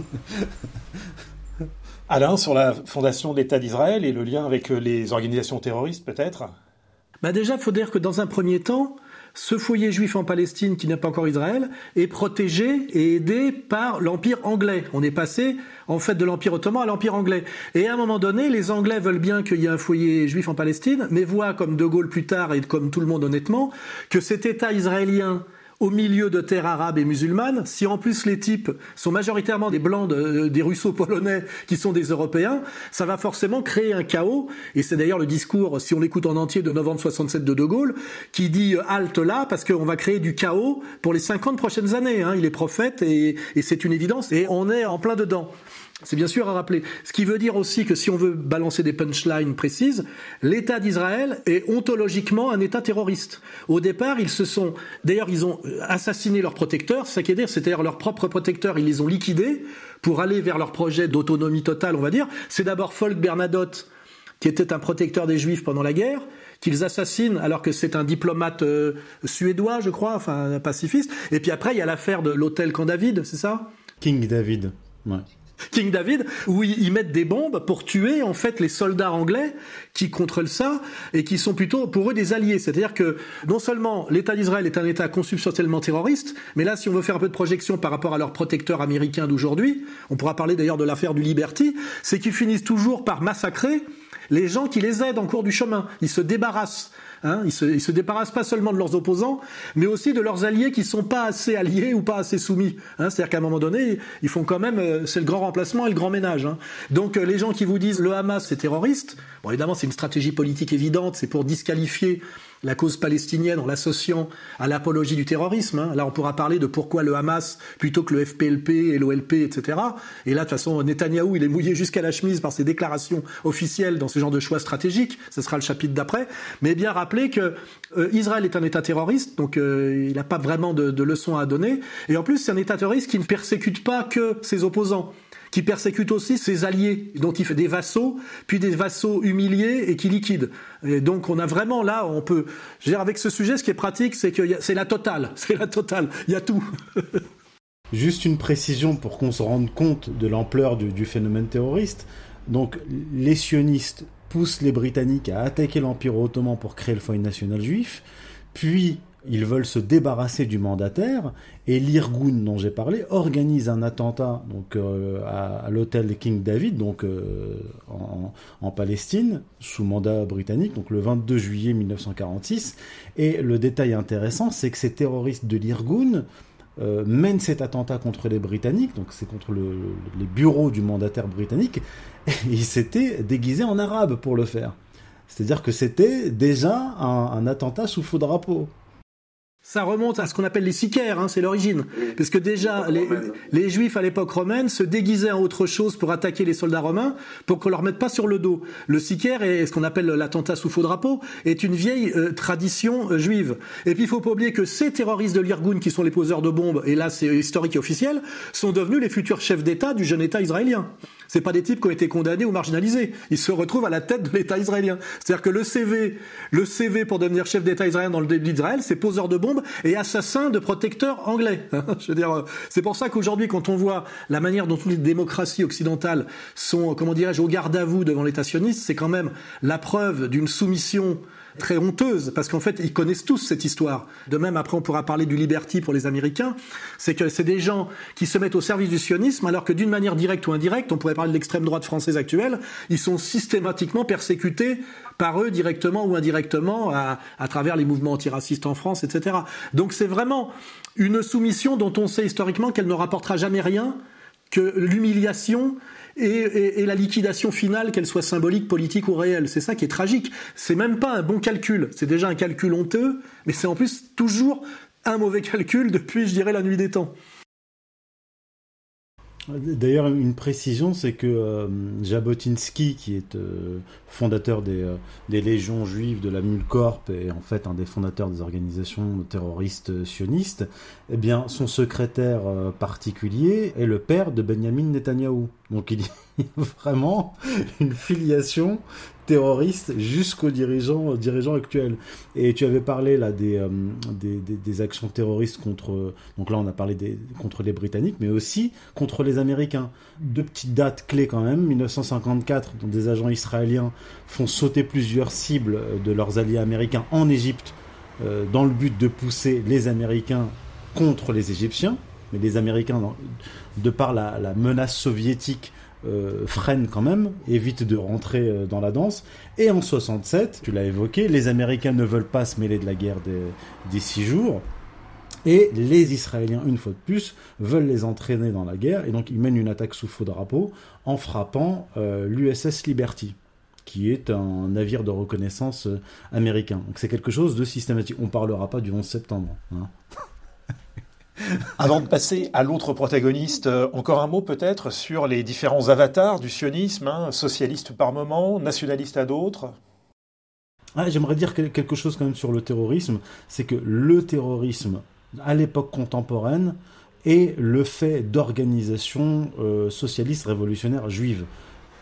Alain, sur la fondation de l'État d'Israël et le lien avec les organisations terroristes peut-être? Bah déjà, il faut dire que dans un premier temps, ce foyer juif en Palestine, qui n'est pas encore Israël, est protégé et aidé par l'Empire anglais. On est passé, en fait, de l'Empire ottoman à l'Empire anglais. Et à un moment donné, les Anglais veulent bien qu'il y ait un foyer juif en Palestine, mais voient, comme De Gaulle plus tard, et comme tout le monde honnêtement, que cet État israélien au milieu de terres arabes et musulmanes, si en plus les types sont majoritairement des blancs, de, des russo-polonais qui sont des Européens, ça va forcément créer un chaos. Et c'est d'ailleurs le discours, si on l'écoute en entier, de novembre 67 de De Gaulle, qui dit halte là parce qu'on va créer du chaos pour les 50 prochaines années. Hein. Il est prophète et c'est une évidence. Et on est en plein dedans. C'est bien sûr à rappeler. Ce qui veut dire aussi que si on veut balancer des punchlines précises, l'État d'Israël est ontologiquement un État terroriste. Au départ, ils se sont, d'ailleurs, ils ont assassiné leurs protecteurs, c'est ça qui est dire, c'est-à-dire leurs propres protecteurs, ils les ont liquidés pour aller vers leur projet d'autonomie totale, on va dire. C'est d'abord Folk Bernadotte, qui était un protecteur des Juifs pendant la guerre, qu'ils assassinent alors que c'est un diplomate euh, suédois, je crois, enfin un pacifiste. Et puis après, il y a l'affaire de l'hôtel Camp David, c'est ça? King David. Ouais. King David, où ils mettent des bombes pour tuer en fait les soldats anglais qui contrôlent ça et qui sont plutôt pour eux des alliés. C'est-à-dire que non seulement l'État d'Israël est un État consubstantiellement terroriste, mais là si on veut faire un peu de projection par rapport à leurs protecteurs américains d'aujourd'hui, on pourra parler d'ailleurs de l'affaire du Liberty, c'est qu'ils finissent toujours par massacrer les gens qui les aident en cours du chemin. Ils se débarrassent. Hein, ils, se, se débarrassent pas seulement de leurs opposants, mais aussi de leurs alliés qui sont pas assez alliés ou pas assez soumis. Hein, C'est-à-dire qu'à un moment donné, ils font quand même, euh, c'est le grand remplacement et le grand ménage. Hein. Donc euh, les gens qui vous disent le Hamas c'est terroriste, bon évidemment c'est une stratégie politique évidente, c'est pour disqualifier la cause palestinienne en l'associant à l'apologie du terrorisme. Hein. Là, on pourra parler de pourquoi le Hamas plutôt que le FPLP et l'OLP, etc. Et là, de toute façon, Netanyahou, il est mouillé jusqu'à la chemise par ses déclarations officielles dans ce genre de choix stratégiques. Ce sera le chapitre d'après. Mais bien rappeler que euh, Israël est un État terroriste, donc euh, il n'a pas vraiment de, de leçons à donner. Et en plus, c'est un État terroriste qui ne persécute pas que ses opposants qui persécute aussi ses alliés, dont il fait des vassaux, puis des vassaux humiliés et qui liquide. Et donc on a vraiment là, on peut, je veux dire, avec ce sujet, ce qui est pratique, c'est que c'est la totale, c'est la totale, il y a tout. Juste une précision pour qu'on se rende compte de l'ampleur du, du phénomène terroriste. Donc les sionistes poussent les Britanniques à attaquer l'Empire ottoman pour créer le foyer national juif, puis ils veulent se débarrasser du mandataire et l'Irgun dont j'ai parlé organise un attentat donc euh, à, à l'hôtel King David donc euh, en, Palestine sous mandat britannique donc le 22 juillet 1946 et le détail intéressant c'est que ces terroristes de l'Irgun euh, mènent cet attentat contre les Britanniques, donc c'est contre le, le, les bureaux du mandataire britannique, et ils s'étaient déguisés en arabe pour le faire. C'est-à-dire que c'était déjà un attentat sous faux drapeau. Ça remonte à ce qu'on appelle les sicaires, hein, c'est l'origine. Parce que déjà, les, les juifs à l'époque romaine se déguisaient en autre chose pour attaquer les soldats romains, pour qu'on leur mette pas sur le dos. Le sicaire, et ce qu'on appelle l'attentat sous faux drapeau, est une vieille euh, tradition euh, juive. Et puis il faut pas oublier que ces terroristes de l'Irgun, qui sont les poseurs de bombes, et là c'est historique et officiel, sont devenus les futurs chefs d'État du jeune État israélien. C'est pas des types qui ont été condamnés ou marginalisés. Ils se retrouvent à la tête de l'État israélien. C'est-à-dire que le CV, le CV pour devenir chef d'État israélien dans le début d'Israël, c'est poseur de bombes et assassin de protecteurs anglais. Je veux dire, c'est pour ça qu'aujourd'hui, quand on voit la manière dont toutes les démocraties occidentales sont, comment dirais-je, au garde à vous devant l'État sioniste, c'est quand même la preuve d'une soumission très honteuse, parce qu'en fait, ils connaissent tous cette histoire. De même, après, on pourra parler du Liberty pour les Américains, c'est que c'est des gens qui se mettent au service du sionisme, alors que d'une manière directe ou indirecte, on pourrait parler de l'extrême droite française actuelle, ils sont systématiquement persécutés par eux directement ou indirectement à, à travers les mouvements antiracistes en France, etc. Donc c'est vraiment une soumission dont on sait historiquement qu'elle ne rapportera jamais rien, que l'humiliation et, et, la liquidation finale, qu'elle soit symbolique, politique ou réelle. C'est ça qui est tragique. C'est même pas un bon calcul. C'est déjà un calcul honteux, mais c'est en plus toujours un mauvais calcul depuis, je dirais, la nuit des temps. D'ailleurs, une précision, c'est que euh, Jabotinsky, qui est euh, fondateur des, euh, des, légions juives de la Mulcorp et en fait un des fondateurs des organisations terroristes sionistes, eh bien, son secrétaire particulier est le père de Benjamin Netanyahou. Donc il y a vraiment une filiation terroriste jusqu'aux dirigeants, dirigeants actuels. Et tu avais parlé là des, euh, des, des, actions terroristes contre, donc là on a parlé des, contre les Britanniques, mais aussi contre les Américains. Deux petites dates clés quand même. 1954, dont des agents israéliens font sauter plusieurs cibles de leurs alliés américains en Égypte, euh, dans le but de pousser les Américains contre les Égyptiens. Mais les Américains, de par la menace soviétique, euh, freine quand même, évite de rentrer euh, dans la danse. Et en 67, tu l'as évoqué, les Américains ne veulent pas se mêler de la guerre des, six jours. Et les Israéliens, une fois de plus, veulent les entraîner dans la guerre. Et donc ils mènent une attaque sous faux drapeau en frappant euh, l'USS Liberty qui est un navire de reconnaissance euh, américain. Donc c'est quelque chose de systématique. On parlera pas du 11 septembre. Hein. Avant de passer à l'autre protagoniste, euh, encore un mot peut-être sur les différents avatars du sionisme, hein, socialiste par moment, nationaliste à d'autres. J'aimerais dire quelque chose quand même sur le terrorisme, c'est que le terrorisme à l'époque contemporaine est le fait d'organisations euh, socialistes révolutionnaires juives.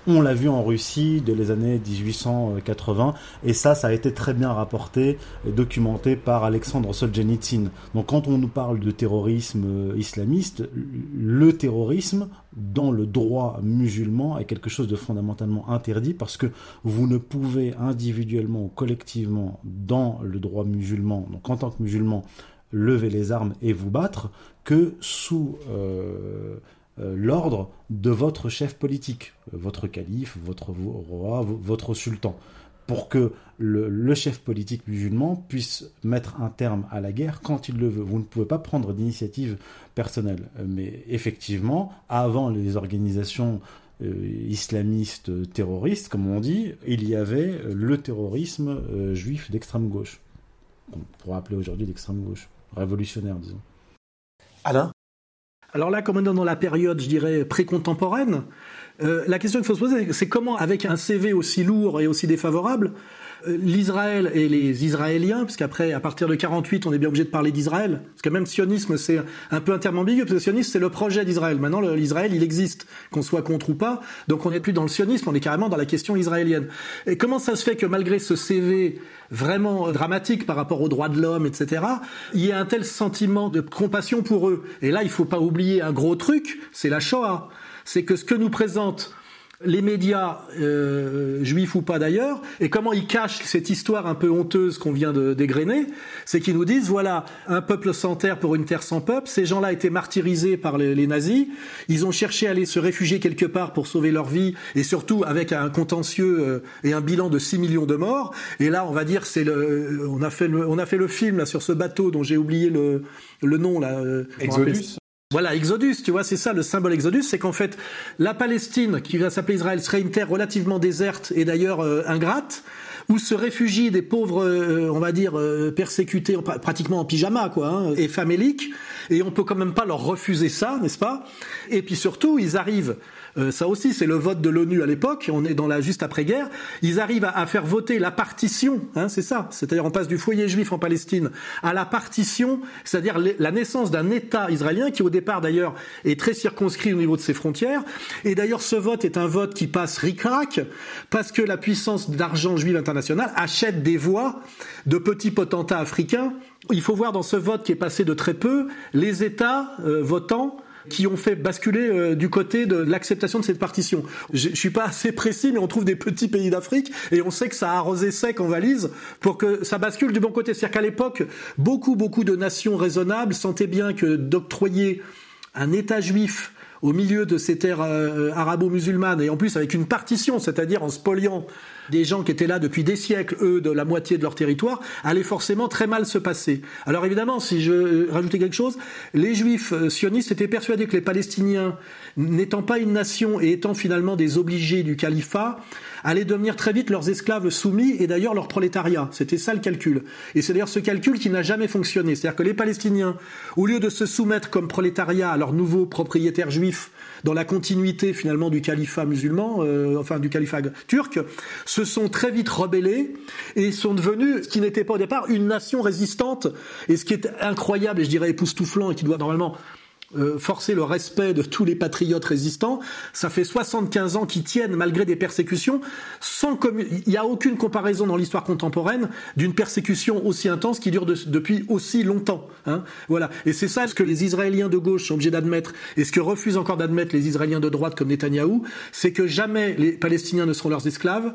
On l'a vu en Russie de les années 1880 et ça, ça a été très bien rapporté et documenté par Alexandre Solzhenitsyn. Donc quand on nous parle de terrorisme islamiste, le terrorisme dans le droit musulman est quelque chose de fondamentalement interdit parce que vous ne pouvez individuellement ou collectivement dans le droit musulman, donc en tant que musulman, lever les armes et vous battre que sous euh, euh, l'ordre de votre chef politique, votre calife, votre roi, votre sultan, pour que le, chef politique musulman puisse mettre un terme à la guerre quand il le veut. Vous ne pouvez pas prendre d'initiative personnelle. Mais effectivement, avant les organisations euh, islamistes terroristes, comme on dit, il y avait le terrorisme euh, juif d'extrême gauche, qu'on pourrait appeler aujourd'hui d'extrême gauche, révolutionnaire, disons. Alain? Alors là, comme on est dans la période, je dirais, précontemporaine, euh, la question qu'il faut se poser, c'est comment, avec un CV aussi lourd et aussi défavorable, l'Israël et les Israéliens, puisqu'après, à partir de 48, on est bien obligé de parler d'Israël, parce que même sionisme, c'est un peu un terme ambigu, parce que sionisme, c'est le projet d'Israël. Maintenant, l'Israël, il existe, qu'on soit contre ou pas, donc on n'est plus dans le sionisme, on est carrément dans la question israélienne. Et comment ça se fait que malgré ce CV vraiment dramatique par rapport aux droits de l'homme, etc., il y a un tel sentiment de compassion pour eux? Et là, il faut pas oublier un gros truc, c'est la Shoah c'est que ce que nous présentent les médias euh, juifs ou pas d'ailleurs, et comment ils cachent cette histoire un peu honteuse qu'on vient de dégrainer, c'est qu'ils nous disent voilà un peuple sans terre pour une terre sans peuple. Ces gens-là étaient martyrisés par les, les, nazis. Ils ont cherché à aller se réfugier quelque part pour sauver leur vie, et surtout avec un contentieux euh, et un bilan de 6 millions de morts. Et là, on va dire c'est le, on a fait le, on a fait le film là sur ce bateau dont j'ai oublié le, le nom là. Euh, Exodus. Voilà, Exodus, tu vois, c'est ça le symbole Exodus, c'est qu'en fait, la Palestine, qui va s'appeler Israël, serait une terre relativement déserte et d'ailleurs euh, ingrate, où se réfugient des pauvres, euh, on va dire, euh, persécutés pratiquement en pyjama, quoi, hein, et faméliques, et on peut quand même pas leur refuser ça, n'est-ce pas? Et puis surtout, ils arrivent euh, ça aussi, c'est le vote de l'ONU à l'époque. On est dans la juste après-guerre. Ils arrivent à, faire voter la partition. Hein, c'est ça. C'est-à-dire, on passe du foyer juif en Palestine à la partition, c'est-à-dire la naissance d'un État israélien qui, au départ, d'ailleurs, est très circonscrit au niveau de ses frontières. Et d'ailleurs, ce vote est un vote qui passe ric-rac parce que la puissance d'argent juif international achète des voix de petits potentats africains. Il faut voir dans ce vote qui est passé de très peu les États euh, votants qui ont fait basculer euh, du côté de l'acceptation de cette partition. Je, je suis pas assez précis, mais on trouve des petits pays d'Afrique et on sait que ça a arrosé sec en valise pour que ça bascule du bon côté. C'est-à-dire qu'à l'époque, beaucoup, beaucoup de nations raisonnables sentaient bien que d'octroyer un État juif au milieu de ces terres euh, arabo-musulmanes et en plus avec une partition, c'est-à-dire en spoliant des gens qui étaient là depuis des siècles, eux, de la moitié de leur territoire, allait forcément très mal se passer. Alors évidemment, si je euh, rajoutais quelque chose, les juifs euh, sionistes étaient persuadés que les Palestiniens, n'étant pas une nation et étant finalement des obligés du califat, allaient devenir très vite leurs esclaves soumis et d'ailleurs leur prolétariat. C'était ça le calcul. Et c'est d'ailleurs ce calcul qui n'a jamais fonctionné. C'est-à-dire que les Palestiniens, au lieu de se soumettre comme prolétariat à leurs nouveaux propriétaires juifs, dans la continuité finalement du califat musulman, euh, enfin du califat turc, se sont très vite rebellés et sont devenus, ce qui n'était pas au départ, une nation résistante. Et ce qui est incroyable et je dirais époustouflant et qui doit normalement euh, forcer le respect de tous les patriotes résistants. Ça fait 75 ans qu'ils tiennent malgré des persécutions. Sans il n'y a aucune comparaison dans l'histoire contemporaine d'une persécution aussi intense qui dure de, depuis aussi longtemps. Hein. Voilà. Et c'est ça ce que les Israéliens de gauche sont obligés d'admettre et ce que refusent encore d'admettre les Israéliens de droite comme Netanyahou, c'est que jamais les Palestiniens ne seront leurs esclaves.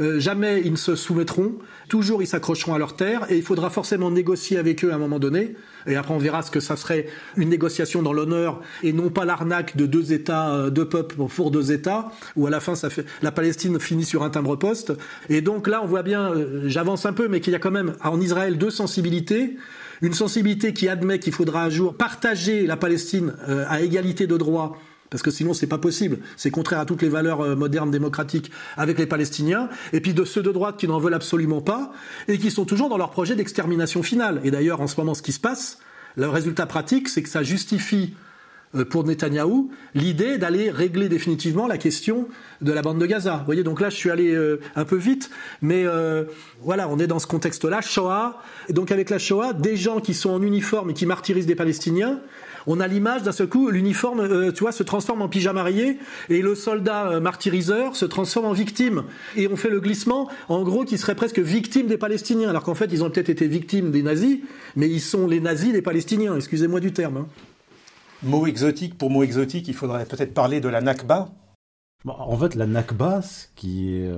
Euh, jamais ils ne se soumettront, toujours ils s'accrocheront à leur terre, et il faudra forcément négocier avec eux à un moment donné, et après on verra ce que ça serait une négociation dans l'honneur, et non pas l'arnaque de deux États, euh, deux peuples pour deux États, où à la fin ça fait, la Palestine finit sur un timbre-poste. Et donc là on voit bien, euh, j'avance un peu, mais qu'il y a quand même en Israël deux sensibilités. Une sensibilité qui admet qu'il faudra un jour partager la Palestine à égalité de droits parce que sinon c'est pas possible. C'est contraire à toutes les valeurs euh, modernes démocratiques avec les Palestiniens, et puis de ceux de droite qui n'en veulent absolument pas et qui sont toujours dans leur projet d'extermination finale. Et d'ailleurs, en ce moment, ce qui se passe, le résultat pratique, c'est que ça justifie euh, pour Netanyahou l'idée d'aller régler définitivement la question de la bande de Gaza. Vous voyez, donc là, je suis allé euh, un peu vite, mais voilà, on est dans ce contexte-là, Shoah. Et donc avec la Shoah, des gens qui sont en uniforme et qui martyrisent des Palestiniens, on a l'image d'un seul coup, l'uniforme, euh, tu vois, se transforme en pyjama rayé et le soldat euh, martyriseur se transforme en victime. Et on fait le glissement, en gros, qui serait presque victime des Palestiniens, alors qu'en fait, ils ont peut-être été victimes des nazis, mais ils sont les nazis des Palestiniens. Excusez-moi du terme. Hein. Mot exotique pour mot exotique, il faudrait peut-être parler de la Nakba. en fait, la Nakba, ce qui est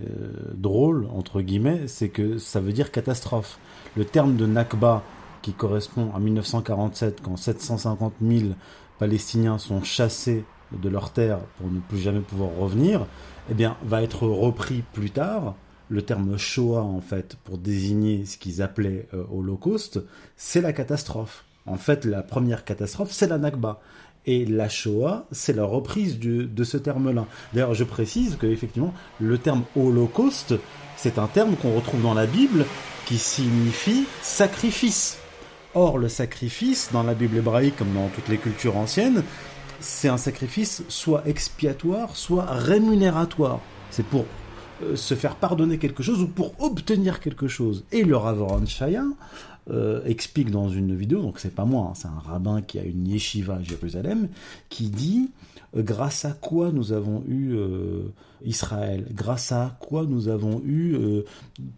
euh, drôle entre guillemets, c'est que ça veut dire catastrophe. Le terme de Nakba qui correspond à 1947, quand 750 000 Palestiniens sont chassés de leur terre pour ne plus jamais pouvoir revenir, eh bien, va être repris plus tard. Le terme Shoah, en fait, pour désigner ce qu'ils appelaient euh, Holocauste, c'est la catastrophe. En fait, la première catastrophe, c'est la Nakba. Et la Shoah, c'est la reprise de ce terme-là. D'ailleurs, je précise que effectivement, le terme Holocauste, c'est un terme qu'on retrouve dans la Bible qui signifie sacrifice. Or, le sacrifice, dans la Bible hébraïque comme dans toutes les cultures anciennes, c'est un sacrifice soit expiatoire, soit rémunératoire. C'est pour euh, se faire pardonner quelque chose ou pour obtenir quelque chose. Et le Rav Shaya euh, explique dans une vidéo, donc c'est pas moi, hein, c'est un rabbin qui a une yeshiva à Jérusalem, qui dit euh, grâce à quoi nous avons eu Israël, grâce à quoi nous avons eu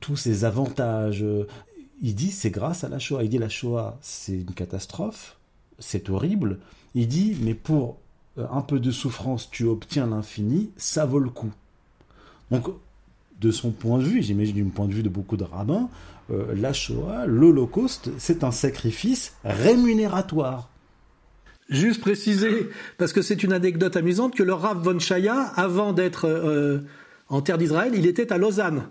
tous ces avantages. Il dit c'est grâce à la Shoah. Il dit la Shoah c'est une catastrophe, c'est horrible. Il dit mais pour euh, un peu de souffrance tu obtiens l'infini, ça vaut le coup. Donc de son point de vue, j'imagine du point de vue de beaucoup de rabbins, euh, la Shoah, l'Holocauste, c'est un sacrifice rémunératoire. Juste préciser, parce que c'est une anecdote amusante, que le Rav von Chaya, avant d'être euh, en terre d'Israël, il était à Lausanne,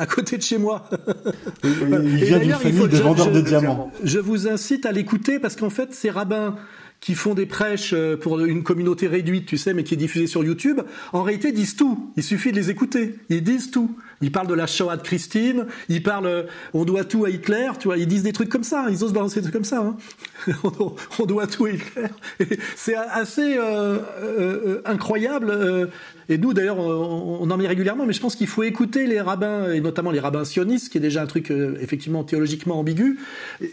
à côté de chez moi. Il vient d'une famille de vendeurs de diamants. Je vous incite à l'écouter parce qu'en fait, ces rabbins qui font des prêches euh, pour une communauté réduite, tu sais, mais qui est diffusée sur YouTube, en réalité disent tout. Il suffit de les écouter. Ils disent tout. Ils parlent de la Shoah de Christine, ils parlent, euh, on doit tout à Hitler, tu vois, ils disent des trucs comme ça, ils osent balancer des trucs comme ça. Hein. on, doit tout à Hitler. C'est assez euh, euh, incroyable. euh, et nous, d'ailleurs, on, en met régulièrement, mais je pense qu'il faut écouter les rabbins, et notamment les rabbins sionistes, qui est déjà un truc effectivement théologiquement ambigu.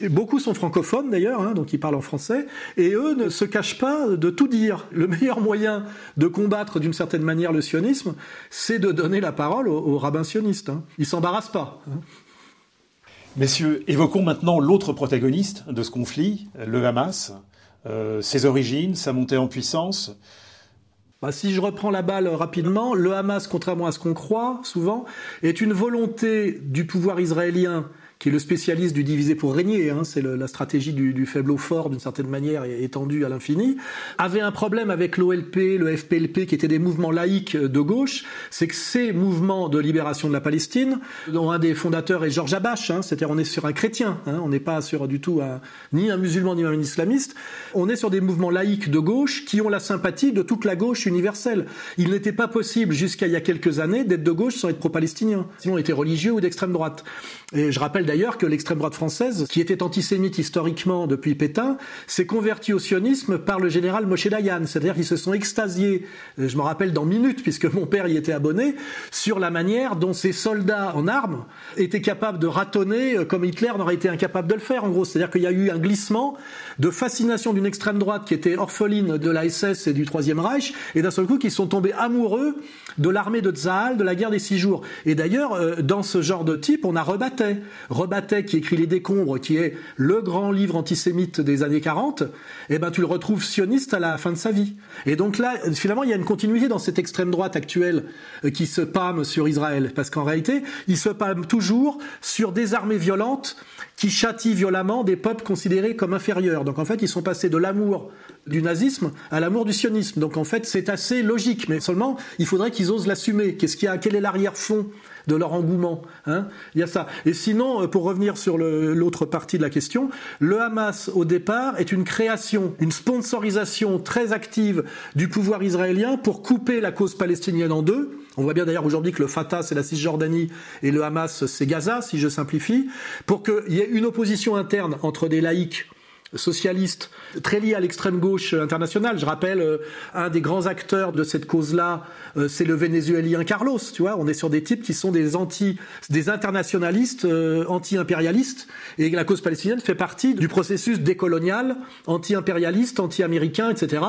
Beaucoup sont francophones d'ailleurs, hein, donc ils parlent en français, et eux ne se cachent pas de tout dire. Le meilleur moyen de combattre d'une certaine manière le sionisme, c'est de donner la parole aux rabbins sionistes. Hein. Ils pas. Messieurs, évoquons maintenant l'autre protagoniste de ce conflit, le Hamas, ses origines, sa montée en puissance. Si je reprends la balle rapidement, le Hamas, contrairement à ce qu'on croit souvent, est une volonté du pouvoir israélien qui est le spécialiste du diviser pour régner, hein, c'est la stratégie du, faible au fort d'une certaine manière étendue à l'infini, avait un problème avec l'OLP, le FPLP qui étaient des mouvements laïques de gauche, c'est que ces mouvements de libération de la Palestine, dont un des fondateurs est Georges Abache, hein, c'est-à-dire on est sur un chrétien, hein, on n'est pas sur du tout ni un musulman ni un islamiste, on est sur des mouvements laïques de gauche qui ont la sympathie de toute la gauche universelle. Il n'était pas possible jusqu'à il y a quelques années d'être de gauche sans être pro-palestinien, sinon on était religieux ou d'extrême droite. Et je rappelle d'ailleurs que l'extrême droite française, qui était antisémite historiquement depuis Pétain, s'est convertie au sionisme par le général Moshe Dayan. C'est-à-dire qu'ils se sont extasiés, euh, je me rappelle dans minutes, puisque mon père y était abonné, sur la manière dont ces soldats en armes étaient capables de ratonner euh, comme Hitler n'aurait été incapable de le faire, en gros. C'est-à-dire qu'il y a eu un glissement de fascination d'une extrême droite qui était orpheline de la SS et du Troisième Reich, et d'un seul coup qui sont tombés amoureux de l'armée de Tzahal, de la guerre des six jours. Et d'ailleurs, euh, dans ce genre de type, on a Rebattet. Rebattet qui écrit Les Décombres, qui est le grand livre antisémite des années 40, eh ben tu le retrouves sioniste à la fin de sa vie. Et donc là, finalement, il y a une continuité dans cette extrême droite actuelle euh, qui se pâme sur Israël. Parce qu'en réalité, il se pâme toujours sur des armées violentes qui châtient violemment des peuples considérés comme inférieurs. Donc en fait, ils sont passés de l'amour du nazisme à l'amour du sionisme. Donc en fait, c'est assez logique, mais seulement il faudrait qu'ils osent l'assumer. Qu'est-ce qu'il y a? Quel est l'arrière-fond de leur engouement hein? Il y a ça. Et sinon, euh, pour revenir sur l'autre partie de la question, le Hamas au départ est une création, une sponsorisation très active du pouvoir israélien pour couper la cause palestinienne en deux. On voit bien d'ailleurs aujourd'hui que le Fatah c'est la Cisjordanie et le Hamas c'est Gaza, si je simplifie, pour qu'il y ait une opposition interne entre des laïcs socialistes très liés à l'extrême gauche internationale. Je rappelle, euh, un des grands acteurs de cette cause-là, euh, c'est le Vénézuélien Carlos. Tu vois, on est sur des types qui sont des anti, des internationalistes euh, anti-impérialistes, et la cause palestinienne fait partie du processus décolonial, anti-impérialiste, anti-américain, etc.,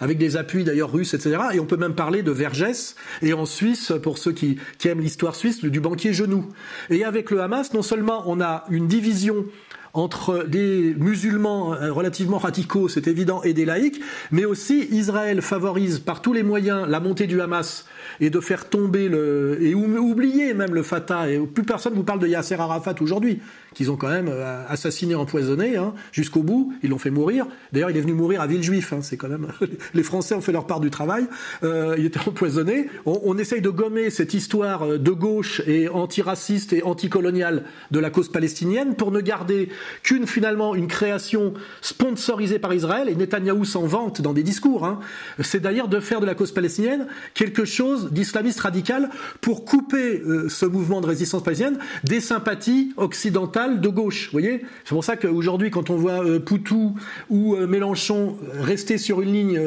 avec des appuis d'ailleurs russes, etc. Et on peut même parler de Vergès, et en Suisse, pour ceux qui, qui aiment l'histoire suisse, du banquier genou. Et avec le Hamas, non seulement on a une division entre des musulmans euh, relativement radicaux, c'est évident, et des laïcs, mais aussi Israël favorise par tous les moyens la montée du Hamas et de faire tomber le et ou- oublier même le Fatah et plus personne vous parle de Yasser Arafat aujourd'hui qu'ils ont quand même euh, assassiné, empoisonné, hein, jusqu'au bout. Ils l'ont fait mourir. D'ailleurs, il est venu mourir à Villejuif. Hein, c'est quand même les Français ont fait leur part du travail. Euh, il était empoisonné. On, on, essaye de gommer cette histoire euh, de gauche et antiraciste et anticoloniale de la cause palestinienne pour ne garder qu'une finalement une création sponsorisée par Israël. Et Netanyahou s'en vante dans des discours. Hein. C'est d'ailleurs de faire de la cause palestinienne quelque chose d'islamiste radical pour couper euh, ce mouvement de résistance palestinienne des sympathies occidentales de gauche. Vous voyez? C'est pour ça qu'aujourd'hui, quand on voit euh, Poutou ou euh, Mélenchon rester sur une ligne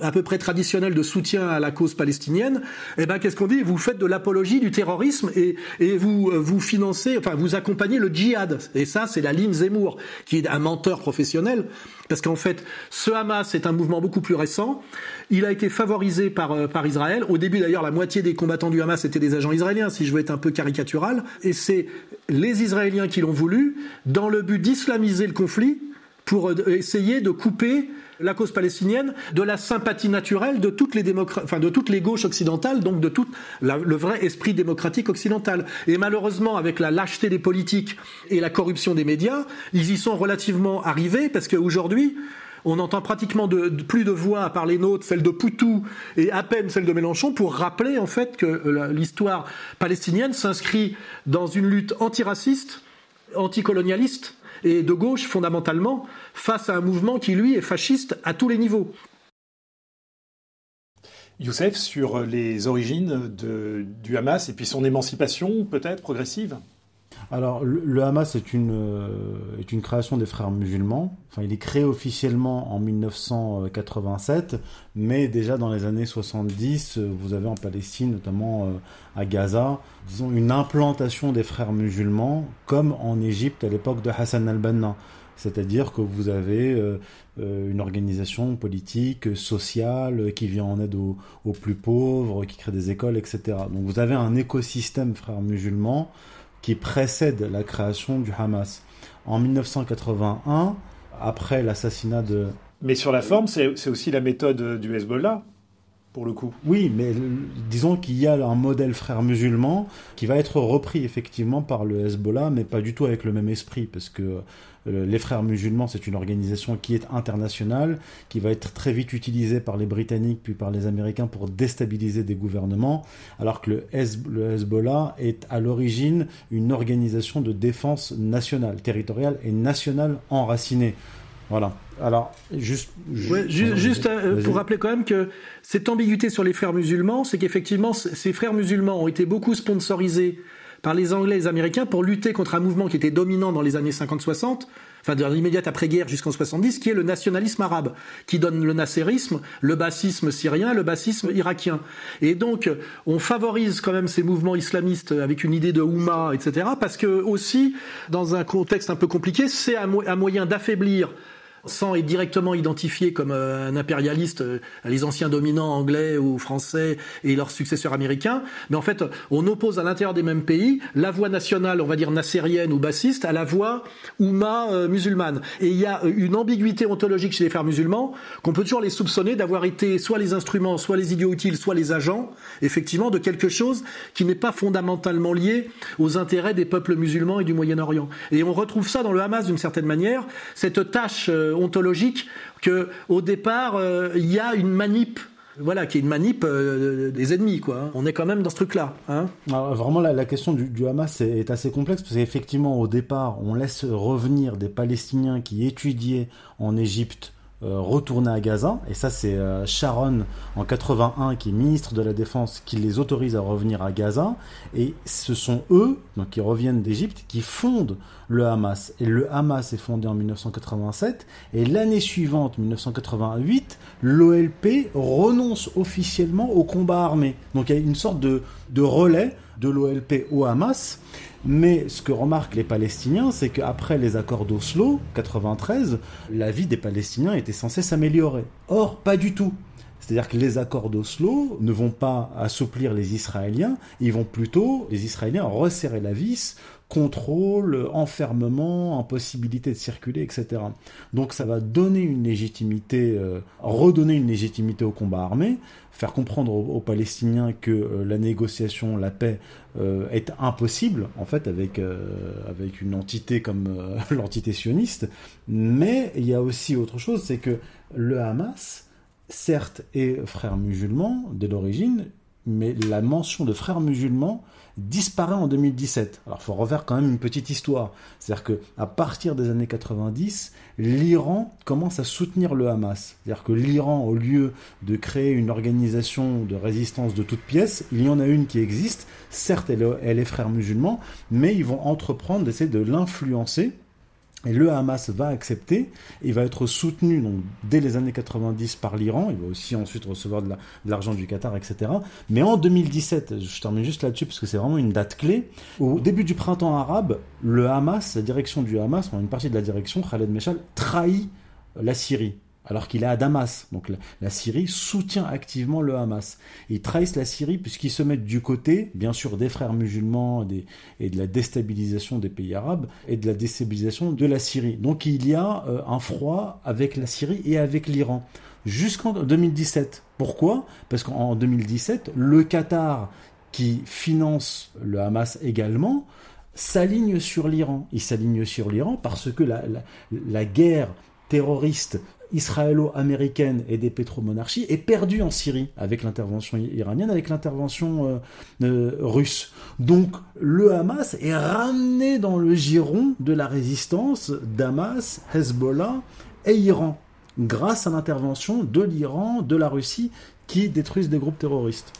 à peu près traditionnelle de soutien à la cause palestinienne, eh ben qu'est-ce qu'on dit? Vous faites de l'apologie du terrorisme et, et vous euh, vous financez, enfin vous accompagnez le djihad. Et ça, c'est la ligne Zemmour, qui est un menteur professionnel, parce qu'en fait, ce Hamas est un mouvement beaucoup plus récent. Il a été favorisé par euh, par Israël. Au début, d'ailleurs, la moitié des combattants du Hamas étaient des agents israéliens, si je veux être un peu caricatural. Et c'est les Israéliens qui l'ont voulu, dans le but d'islamiser le conflit pour euh, essayer de couper la cause palestinienne de la sympathie naturelle de toutes les enfin de toutes les gauches occidentales, donc de tout le vrai esprit démocratique occidental. Et malheureusement, avec la lâcheté des politiques et la corruption des médias, ils y sont relativement arrivés parce qu'aujourd'hui, on entend pratiquement de, plus de voix à part les nôtres, celle de Poutou et à peine celle de Mélenchon, pour rappeler en fait que l'histoire palestinienne s'inscrit dans une lutte antiraciste, anticolonialiste et de gauche fondamentalement face à un mouvement qui lui est fasciste à tous les niveaux. Youssef, sur les origines du Hamas et puis son émancipation peut-être progressive? Alors, le, Hamas est une, euh, création des frères musulmans. Enfin, il est créé officiellement en 1987, mais déjà dans les années 70, vous avez en Palestine, notamment euh, à Gaza, disons une implantation des frères musulmans, comme en Égypte à l'époque de Hassan al-Banna. C'est-à-dire que vous avez euh, une organisation politique, sociale, qui vient en aide aux, aux, plus pauvres, qui crée des écoles, etc. Donc vous avez un écosystème frères musulmans qui précède la création du Hamas. En 1981, après l'assassinat de... Mais sur la forme, c'est aussi la méthode du Hezbollah, pour le coup. Oui, mais disons qu'il y a un modèle frère musulman qui va être repris effectivement par le Hezbollah, mais pas du tout avec le même esprit, parce que les frères musulmans, c'est une organisation qui est internationale, qui va être très vite utilisée par les Britanniques puis par les Américains pour déstabiliser des gouvernements, alors que le, Hezbollah est à l'origine une organisation de défense nationale, territoriale et nationale enracinée. Voilà. Alors, juste, ouais, juste, juste euh, pour rappeler quand même que cette ambiguïté sur les frères musulmans, c'est qu'effectivement, ces frères musulmans ont été beaucoup sponsorisés par les Anglais et les Américains pour lutter contre un mouvement qui était dominant dans les années 50-60, enfin dans l'immédiate après-guerre jusqu'en 70, qui est le nationalisme arabe, qui donne le nasserisme, le bassisme syrien, le bassisme irakien. Et donc, on favorise quand même ces mouvements islamistes avec une idée de Houma, etc., parce que aussi, dans un contexte un peu compliqué, c'est un, mo un moyen d'affaiblir sans être directement identifié comme un impérialiste, les anciens dominants anglais ou français et leurs successeurs américains. Mais en fait, on oppose à l'intérieur des mêmes pays la voix nationale, on va dire nassérienne ou bassiste, à la voix oumma euh, musulmane. Et il y a une ambiguïté ontologique chez les frères musulmans qu'on peut toujours les soupçonner d'avoir été soit les instruments, soit les idiots utiles, soit les agents, effectivement, de quelque chose qui n'est pas fondamentalement lié aux intérêts des peuples musulmans et du Moyen-Orient. Et on retrouve ça dans le Hamas d'une certaine manière, cette tâche euh, ontologique que au départ euh, il y a une manip voilà, qui est une manip euh, des ennemis, quoi. On est quand même dans ce truc-là. Hein vraiment, la, question du, Hamas est, est, assez complexe parce qu'effectivement, au départ, on laisse revenir des Palestiniens qui étudiaient en Égypte retourner à Gaza. Et ça, c'est euh, Sharon en 81 qui est ministre de la Défense qui les autorise à revenir à Gaza. Et ce sont eux, donc qui reviennent d'Égypte, qui fondent le Hamas. Et le Hamas est fondé en 1987. Et l'année suivante, 1988, l'OLP renonce officiellement au combat armé. Donc il y a une sorte de, de relais de l'OLP au Hamas. Mais ce que remarquent les Palestiniens, c'est qu'après les accords d'Oslo, 93, la vie des Palestiniens était censée s'améliorer. Or, pas du tout. C'est-à-dire que les accords d'Oslo ne vont pas assouplir les Israéliens, ils vont plutôt, les Israéliens, resserrer la vis, contrôle, enfermement, impossibilité de circuler, etc. Donc ça va donner une légitimité, euh, redonner une légitimité au combat armé, faire comprendre aux, Palestiniens que euh, la négociation, la paix euh, est impossible, en fait, avec, euh, avec une entité comme l'entité sioniste. Mais il y a aussi autre chose, c'est que le Hamas, certes, est frère musulman dès l'origine, mais la mention de frère musulman disparaît en 2017. Alors, il faut refaire quand même une petite histoire. C'est-à-dire que à partir des années 90, l'Iran commence à soutenir le Hamas. C'est-à-dire que l'Iran, au lieu de créer une organisation de résistance de toutes pièces, il y en a une qui existe. Certes, elle, est frère musulman, mais ils vont entreprendre d'essayer de l'influencer et le Hamas va accepter, il va être soutenu donc, dès les années 90 par l'Iran, il va aussi ensuite recevoir de l'argent du Qatar, etc. Mais en 2017, je termine juste là-dessus parce que c'est vraiment une date clé, au début du printemps arabe, le Hamas, la direction du Hamas, une partie de la direction, Khaled Meshal, trahit la Syrie alors qu'il est à Damas. Donc la, Syrie soutient activement le Hamas. Ils trahissent la Syrie puisqu'ils se mettent du côté, bien sûr, des frères musulmans et de la déstabilisation des pays arabes et de la déstabilisation de la Syrie. Donc il y a euh, un froid avec la Syrie et avec l'Iran jusqu'en 2017. Pourquoi? Parce qu'en 2017, le Qatar, qui finance le Hamas également, s'aligne sur l'Iran. Il s'aligne sur l'Iran parce que la guerre terroriste israélo-américaine et des pétromonarchies est perdue en Syrie avec l'intervention iranienne, avec l'intervention euh, euh, russe. Donc le Hamas est ramené dans le giron de la résistance d'Hamas, Hezbollah et Iran, grâce à l'intervention de l'Iran, de la Russie, qui détruisent des groupes terroristes.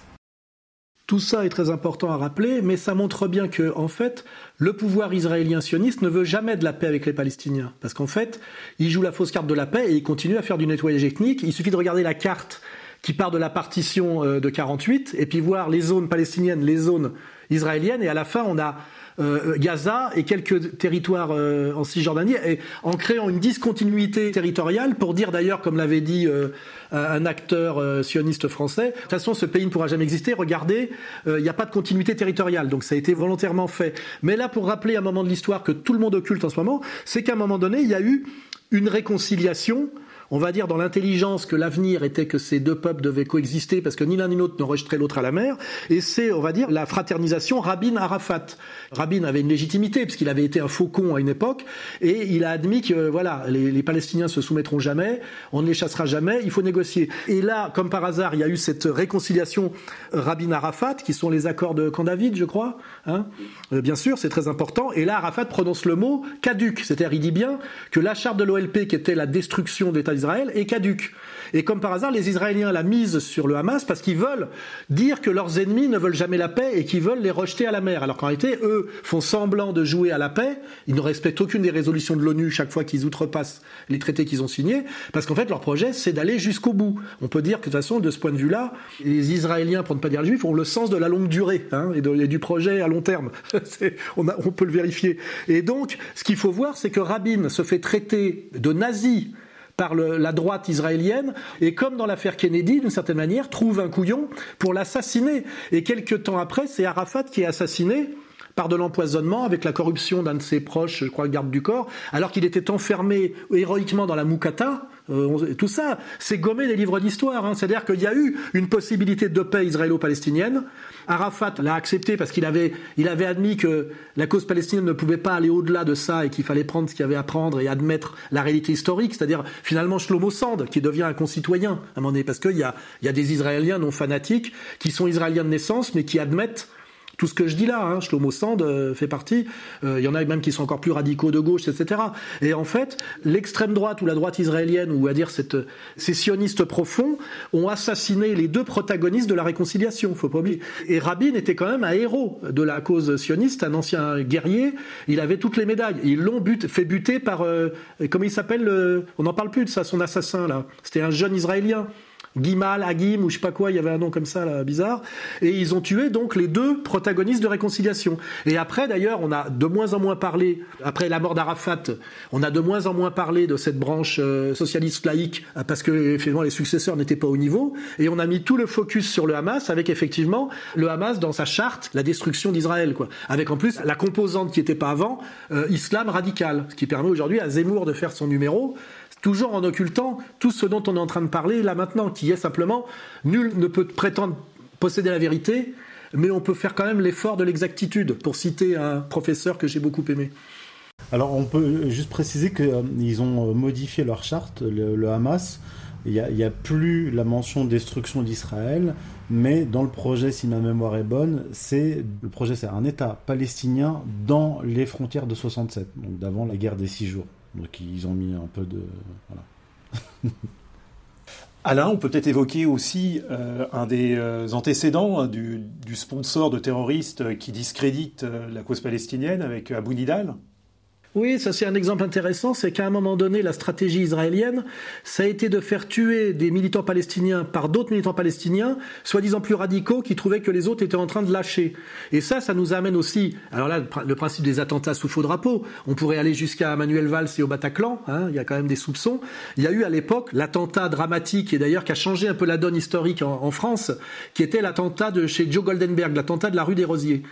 Tout ça est très important à rappeler, mais ça montre bien que, en fait, le pouvoir israélien sioniste ne veut jamais de la paix avec les Palestiniens. Parce qu'en fait, il joue la fausse carte de la paix et il continue à faire du nettoyage ethnique. Il suffit de regarder la carte qui part de la partition de 48 et puis voir les zones palestiniennes, les zones israéliennes, et à la fin, on a euh, Gaza et quelques territoires euh, en Cisjordanie, et en créant une discontinuité territoriale, pour dire d'ailleurs, comme l'avait dit euh, un acteur euh, sioniste français, de toute façon, ce pays ne pourra jamais exister, regardez, il n'y a pas de continuité territoriale, donc ça a été volontairement fait. Mais là, pour rappeler un moment de l'histoire que tout le monde occulte en ce moment, c'est qu'à un moment donné, il y a eu une réconciliation on va dire dans l'intelligence que l'avenir était que ces deux peuples devaient coexister parce que ni l'un ni l'autre ne rejeteraient l'autre à la mer. Et c'est, on va dire, la fraternisation Rabin-Arafat. Rabin avait une légitimité puisqu'il avait été un faucon à une époque et il a admis que voilà, les, les Palestiniens se soumettront jamais, on ne les chassera jamais, il faut négocier. Et là, comme par hasard, il y a eu cette réconciliation Rabin-Arafat qui sont les accords de Camp David, je crois. Hein euh, bien sûr, c'est très important. Et là, Arafat prononce le mot caduc, c'est-à-dire il dit bien que la charte de l'OLP qui était la destruction de l'État d'Israël est caduque. Et comme par hasard, les Israéliens la misent sur le Hamas parce qu'ils veulent dire que leurs ennemis ne veulent jamais la paix et qu'ils veulent les rejeter à la mer. Alors qu'en réalité, eux font semblant de jouer à la paix. Ils ne respectent aucune des résolutions de l'ONU chaque fois qu'ils outrepassent les traités qu'ils ont signés. Parce qu'en fait, leur projet, c'est d'aller jusqu'au bout. On peut dire que de toute façon, de ce point de vue-là, les Israéliens, pour ne pas dire les Juifs, ont le sens de la longue durée hein, et, du projet à long terme. on, on peut le vérifier. Et donc, ce qu'il faut voir, c'est que Rabin se fait traiter de nazi par la droite israélienne et comme dans l'affaire Kennedy d'une certaine manière trouve un couillon pour l'assassiner et quelques temps après c'est Arafat qui est assassiné par de l'empoisonnement avec la corruption d'un de ses proches, je crois le garde du corps, alors qu'il était enfermé héroïquement dans la Moukata. Euh, tout ça, c'est gommé des livres d'histoire. Hein. C'est-à-dire qu'il y a eu une possibilité de paix israélo-palestinienne. Arafat l'a accepté parce qu'il avait, il avait admis que la cause palestinienne ne pouvait pas aller au-delà de ça et qu'il fallait prendre ce qu'il y avait à prendre et admettre la réalité historique. C'est-à-dire finalement Shlomo Sand qui devient un concitoyen à un moment donné parce qu'il y a, il y a des Israéliens non fanatiques qui sont Israéliens de naissance mais qui admettent tout ce que je dis là, hein, Shlomo Sand euh, fait partie, il euh, y en a même qui sont encore plus radicaux de gauche, etc. Et en fait, l'extrême droite ou la droite israélienne, ou à dire cette, ces sionistes profonds, ont assassiné les deux protagonistes de la réconciliation, faut pas oublier. Et Rabin était quand même un héros de la cause sioniste, un ancien guerrier, il avait toutes les médailles. Ils l'ont but, fait buter par, euh, comment il s'appelle, on n'en parle plus de ça, son assassin là, c'était un jeune israélien. Gimal, Agim ou je sais pas quoi, il y avait un nom comme ça là, bizarre, et ils ont tué donc les deux protagonistes de réconciliation. Et après d'ailleurs, on a de moins en moins parlé, après la mort d'Arafat, on a de moins en moins parlé de cette branche euh, socialiste laïque parce que finalement les successeurs n'étaient pas au niveau, et on a mis tout le focus sur le Hamas avec effectivement le Hamas dans sa charte, la destruction d'Israël, quoi, avec en plus la composante qui n'était pas avant, euh, islam radical, ce qui permet aujourd'hui à Zemmour de faire son numéro toujours en occultant tout ce dont on est en train de parler là maintenant, qui est simplement nul ne peut prétendre posséder la vérité, mais on peut faire quand même l'effort de l'exactitude, pour citer un professeur que j'ai beaucoup aimé. Alors on peut juste préciser qu'ils ont modifié leur charte, le, Hamas. Il n'y a, plus la mention destruction d'Israël, mais dans le projet, si ma mémoire est bonne, c'est le projet, c'est un État palestinien dans les frontières de 67, donc d'avant la guerre des six jours. Alain, on peut peut-être évoquer aussi euh, un des euh, antécédents hein, du, sponsor de terroristes qui discrédite euh, la cause palestinienne avec Abu Nidal. Oui, ça c'est un exemple intéressant, c'est qu'à un moment donné, la stratégie israélienne, ça a été de faire tuer des militants palestiniens par d'autres militants palestiniens, soi-disant plus radicaux, qui trouvaient que les autres étaient en train de lâcher. Et ça, ça nous amène aussi, alors là, le principe des attentats sous faux drapeau, on pourrait aller jusqu'à Manuel Valls et au Bataclan, hein, il y a quand même des soupçons. Il y a eu à l'époque l'attentat dramatique, et d'ailleurs qui a changé un peu la donne historique en, en France, qui était l'attentat de chez Joe Goldenberg, l'attentat de la rue des Rosiers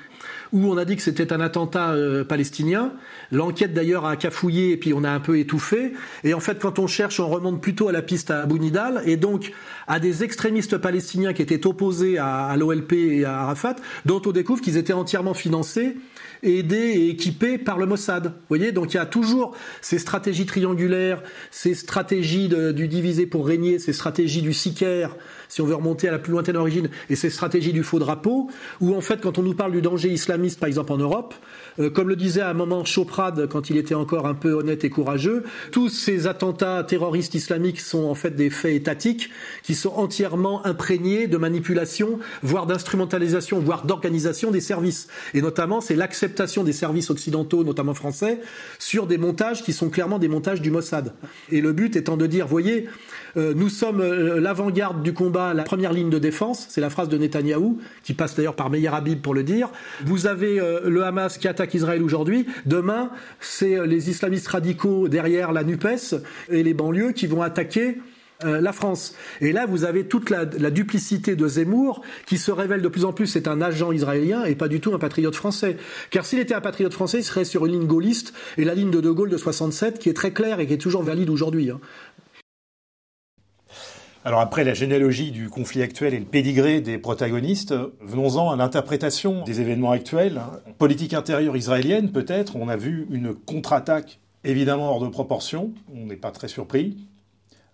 où on a dit que c'était un attentat euh, palestinien. L'enquête d'ailleurs a cafouillé et puis on a un peu étouffé. Et en fait, quand on cherche, on remonte plutôt à la piste à Abu Nidal et donc à des extrémistes palestiniens qui étaient opposés à, à l'OLP et à Arafat, dont on découvre qu'ils étaient entièrement financés aidés et équipés par le Mossad. Vous voyez, donc il y a toujours ces stratégies triangulaires, ces stratégies du divisé pour régner, ces stratégies du sicaire, si on veut remonter à la plus lointaine origine, et ces stratégies du faux drapeau, où en fait, quand on nous parle du danger islamiste, par exemple en Europe, euh, comme le disait à un moment Choprad quand il était encore un peu honnête et courageux, tous ces attentats terroristes islamiques sont en fait des faits étatiques qui sont entièrement imprégnés de manipulation, voire d'instrumentalisation, voire d'organisation des services. Et notamment, c'est l'acceptation des services occidentaux, notamment français, sur des montages qui sont clairement des montages du Mossad. Et le but étant de dire, voyez, euh, nous sommes euh, l'avant-garde du combat, la première ligne de défense, c'est la phrase de Netanyahou, qui passe d'ailleurs par Meir Habib pour le dire. Vous avez le Hamas qui attaque Israël aujourd'hui. Demain, c'est euh, les islamistes radicaux derrière la NUPES et les banlieues qui vont attaquer euh, la France. Et là, vous avez toute la, duplicité de Zemmour qui se révèle de plus en plus c'est un agent israélien et pas du tout un patriote français. Car s'il était un patriote français, il serait sur une ligne gaulliste et la ligne de De Gaulle de 67 qui est très claire et qui est toujours valide aujourd'hui. Hein. Alors après la généalogie du conflit actuel et le pédigré des protagonistes, venons-en à l'interprétation des événements actuels. Politique intérieure israélienne, peut-être, on a vu une contre-attaque évidemment hors de proportion, on n'est pas très surpris.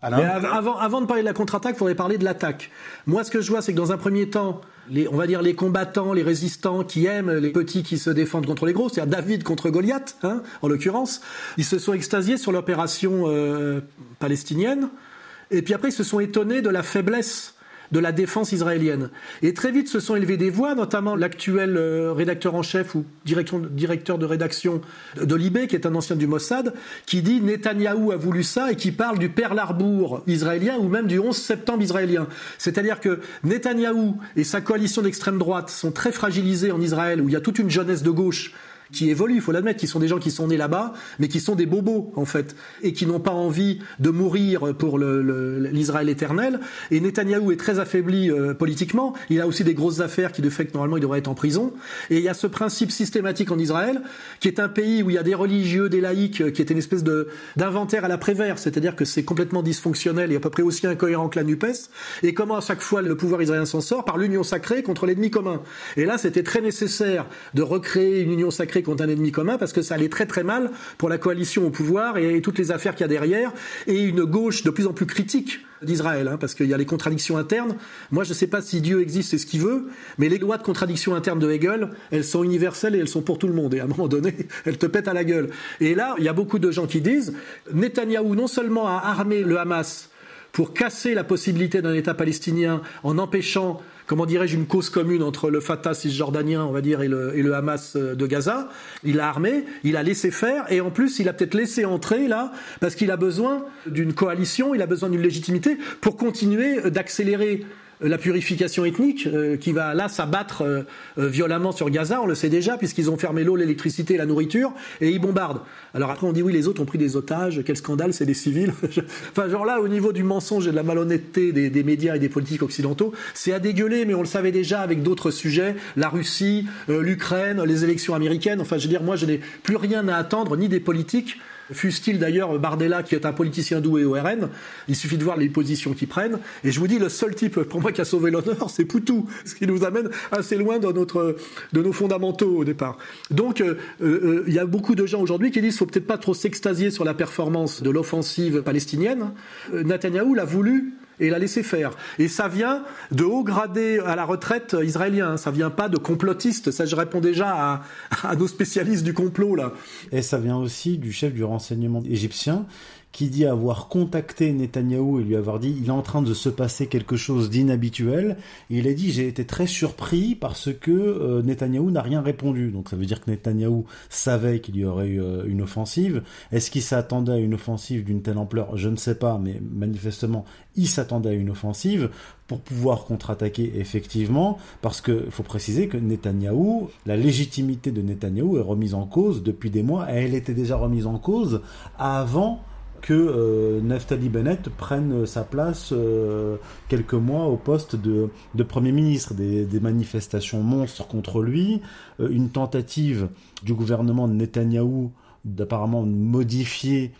Mais avant, de parler de la contre-attaque, il faudrait parler de l'attaque. Moi, ce que je vois, c'est que dans un premier temps, on va dire les combattants, les résistants qui aiment les petits qui se défendent contre les gros, c'est-à-dire David contre Goliath, hein, en l'occurrence, ils se sont extasiés sur l'opération euh, palestinienne. Et puis après, ils se sont étonnés de la faiblesse de la défense israélienne. Et très vite se sont élevées des voix, notamment l'actuel euh, rédacteur en chef ou directeur de rédaction de Libé, qui est un ancien du Mossad, qui dit Netanyahou a voulu ça et qui parle du Pearl Harbor israélien ou même du 11 septembre israélien. C'est-à-dire que Netanyahou et sa coalition d'extrême droite sont très fragilisés en Israël, où il y a toute une jeunesse de gauche qui évoluent, il faut l'admettre, qui sont des gens qui sont nés là-bas, mais qui sont des bobos en fait, et qui n'ont pas envie de mourir pour l'Israël éternel. Et Netanyahou est très affaibli euh, politiquement. Il a aussi des grosses affaires qui de fait normalement il devrait être en prison. Et il y a ce principe systématique en Israël, qui est un pays où il y a des religieux, des laïcs, qui est une espèce de d'inventaire à la Prévert, c'est-à-dire que c'est complètement dysfonctionnel et à peu près aussi incohérent que la Nupes. Et comment à chaque fois le pouvoir israélien s'en sort? Par l'union sacrée contre l'ennemi commun. Et là, c'était très nécessaire de recréer une union sacrée contre un ennemi commun parce que ça allait très très mal pour la coalition au pouvoir et, toutes les affaires qu'il y a derrière et une gauche de plus en plus critique d'Israël, hein, parce qu'il y a les contradictions internes. Moi, je ne sais pas si Dieu existe et ce qu'il veut, mais les lois de contradiction interne de Hegel, elles sont universelles et elles sont pour tout le monde. Et à un moment donné, elles te pètent à la gueule. Et là, il y a beaucoup de gens qui disent, Netanyahou non seulement a armé le Hamas pour casser la possibilité d'un État palestinien en empêchant comment dirais-je, une cause commune entre le Fatah cisjordanien, on va dire, et le, et le Hamas euh, de Gaza. Il a armé, il a laissé faire, et en plus, il a peut-être laissé entrer là, parce qu'il a besoin d'une coalition, il a besoin d'une légitimité pour continuer d'accélérer la purification ethnique euh, qui va là s'abattre euh, euh, violemment sur Gaza, on le sait déjà, puisqu'ils ont fermé l'eau, l'électricité, la nourriture, et ils bombardent. Alors après on dit oui, les autres ont pris des otages, quel scandale, c'est des civils. enfin genre là, au niveau du mensonge et de la malhonnêteté des, des médias et des politiques occidentaux, c'est à dégueuler, mais on le savait déjà avec d'autres sujets, la Russie, l'Ukraine, les élections américaines, enfin je veux dire, moi je n'ai plus rien à attendre, ni des politiques, Fût-il d'ailleurs Bardella, qui est un politicien doué au RN, il suffit de voir les positions qu'ils prennent. Et je vous dis, le seul type pour moi qui a sauvé l'honneur, c'est Poutou, ce qui nous amène assez loin de, notre, de nos fondamentaux au départ. Donc, euh, euh, il y a beaucoup de gens aujourd'hui qui disent, faut peut-être pas trop s'extasier sur la performance de l'offensive palestinienne. Euh, Netanyahou l'a voulu et l'a laissé faire. Et ça vient de haut gradé à la retraite israélien. Ça vient pas de complotistes. Ça, je réponds déjà à nos spécialistes du complot là. Et ça vient aussi du chef du renseignement égyptien qui dit avoir contacté Netanyahou et lui avoir dit il est en train de se passer quelque chose d'inhabituel. Il a dit j'ai été très surpris parce que euh, Netanyahou n'a rien répondu. Donc ça veut dire que Netanyahou savait qu'il y aurait eu euh, une offensive. Est-ce qu'il s'attendait à une offensive d'une telle ampleur? Je ne sais pas, mais manifestement il s'attendait à une offensive pour pouvoir contre-attaquer effectivement, parce qu'il faut préciser que Netanyahou, la légitimité de Netanyahou est remise en cause depuis des mois, et elle était déjà remise en cause avant que euh, Naftali Bennett prenne sa place euh, quelques mois au poste de, Premier ministre. Des, manifestations monstres contre lui, euh, une tentative du gouvernement de Netanyahou d'apparemment modifier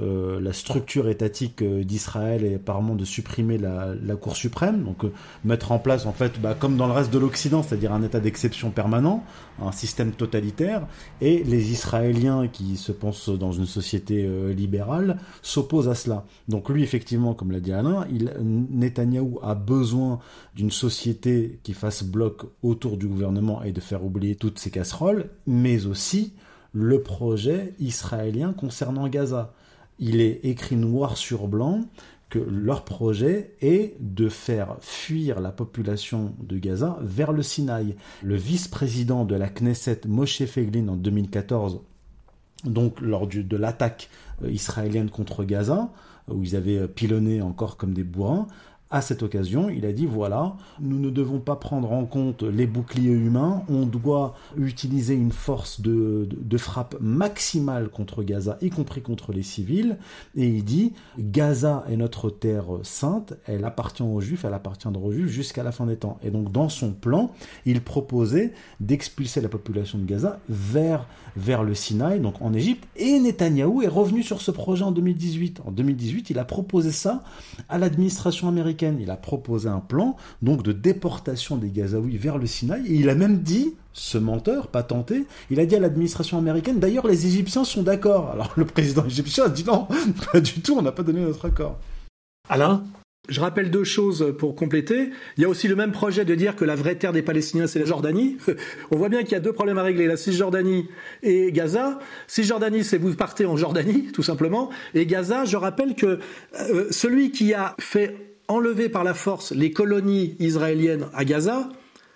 euh, la structure étatique euh, d'Israël et apparemment de supprimer la, Cour suprême, donc euh, mettre en place en fait, bah, comme dans le reste de l'Occident, c'est-à-dire un état d'exception permanent, un système totalitaire, et les Israéliens qui se pensent dans une société libérale s'opposent à cela. Donc lui, effectivement, comme l'a dit Alain, il, Netanyahou a besoin d'une société qui fasse bloc autour du gouvernement et de faire oublier toutes ces casseroles, mais aussi le projet israélien concernant Gaza il est écrit noir sur blanc que leur projet est de faire fuir la population de Gaza vers le Sinaï. Le vice-président de la Knesset, Moshe Feglin, en 2014, donc lors de l'attaque euh, israélienne contre Gaza, où ils avaient pilonné encore comme des bourrins, à cette occasion, il a dit voilà, nous ne devons pas prendre en compte les boucliers humains, on doit utiliser une force de, de, de, frappe maximale contre Gaza, y compris contre les civils. Et il dit Gaza est notre terre sainte, elle appartient aux Juifs, elle appartiendra aux Juifs jusqu'à la fin des temps. Et donc dans son plan, il proposait d'expulser la population de Gaza vers vers le Sinaï, donc en Égypte. Et Netanyahou est revenu sur ce projet en 2018. En 2018, il a proposé ça à l'administration américaine il a proposé un plan donc de déportation des Gazaouis vers le Sinaï et il a même dit ce menteur, pas tenté, il a dit à l'administration américaine, d'ailleurs les Égyptiens sont d'accord. Alors le président égyptien a dit non, pas du tout, on n'a pas donné notre accord. Alain? Je rappelle deux choses pour compléter. Il y a aussi le même projet de dire que la vraie terre des Palestiniens, c'est la Jordanie. On voit bien qu'il y a deux problèmes à régler, la Cisjordanie et Gaza. Cisjordanie, c'est vous partez en Jordanie, tout simplement. Et Gaza, je rappelle que euh, celui qui a fait enlever par la force les colonies israéliennes à Gaza,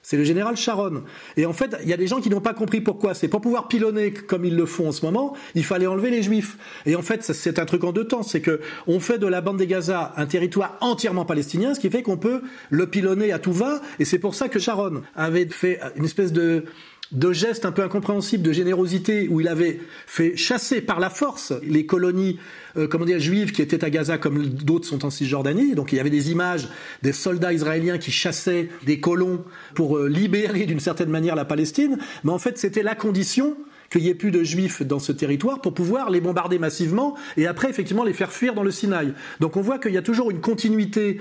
c'est le général Sharon. Et en fait, il y a des gens qui n'ont pas compris pourquoi. C'est pour pouvoir pilonner comme ils le font en ce moment, il fallait enlever les juifs. Et en fait, c'est un truc en deux temps. C'est que on fait de la bande des Gaza un territoire entièrement palestinien, ce qui fait qu'on peut le pilonner à tout va. Et c'est pour ça que Sharon avait fait une espèce de de gestes un peu incompréhensibles de générosité où il avait fait chasser par la force les colonies euh, comment dire juives qui étaient à Gaza comme d'autres sont en Cisjordanie donc il y avait des images des soldats israéliens qui chassaient des colons pour euh, libérer d'une certaine manière la Palestine mais en fait c'était la condition qu'il y ait plus de juifs dans ce territoire pour pouvoir les bombarder massivement et après effectivement les faire fuir dans le Sinaï. Donc on voit qu'il y a toujours une continuité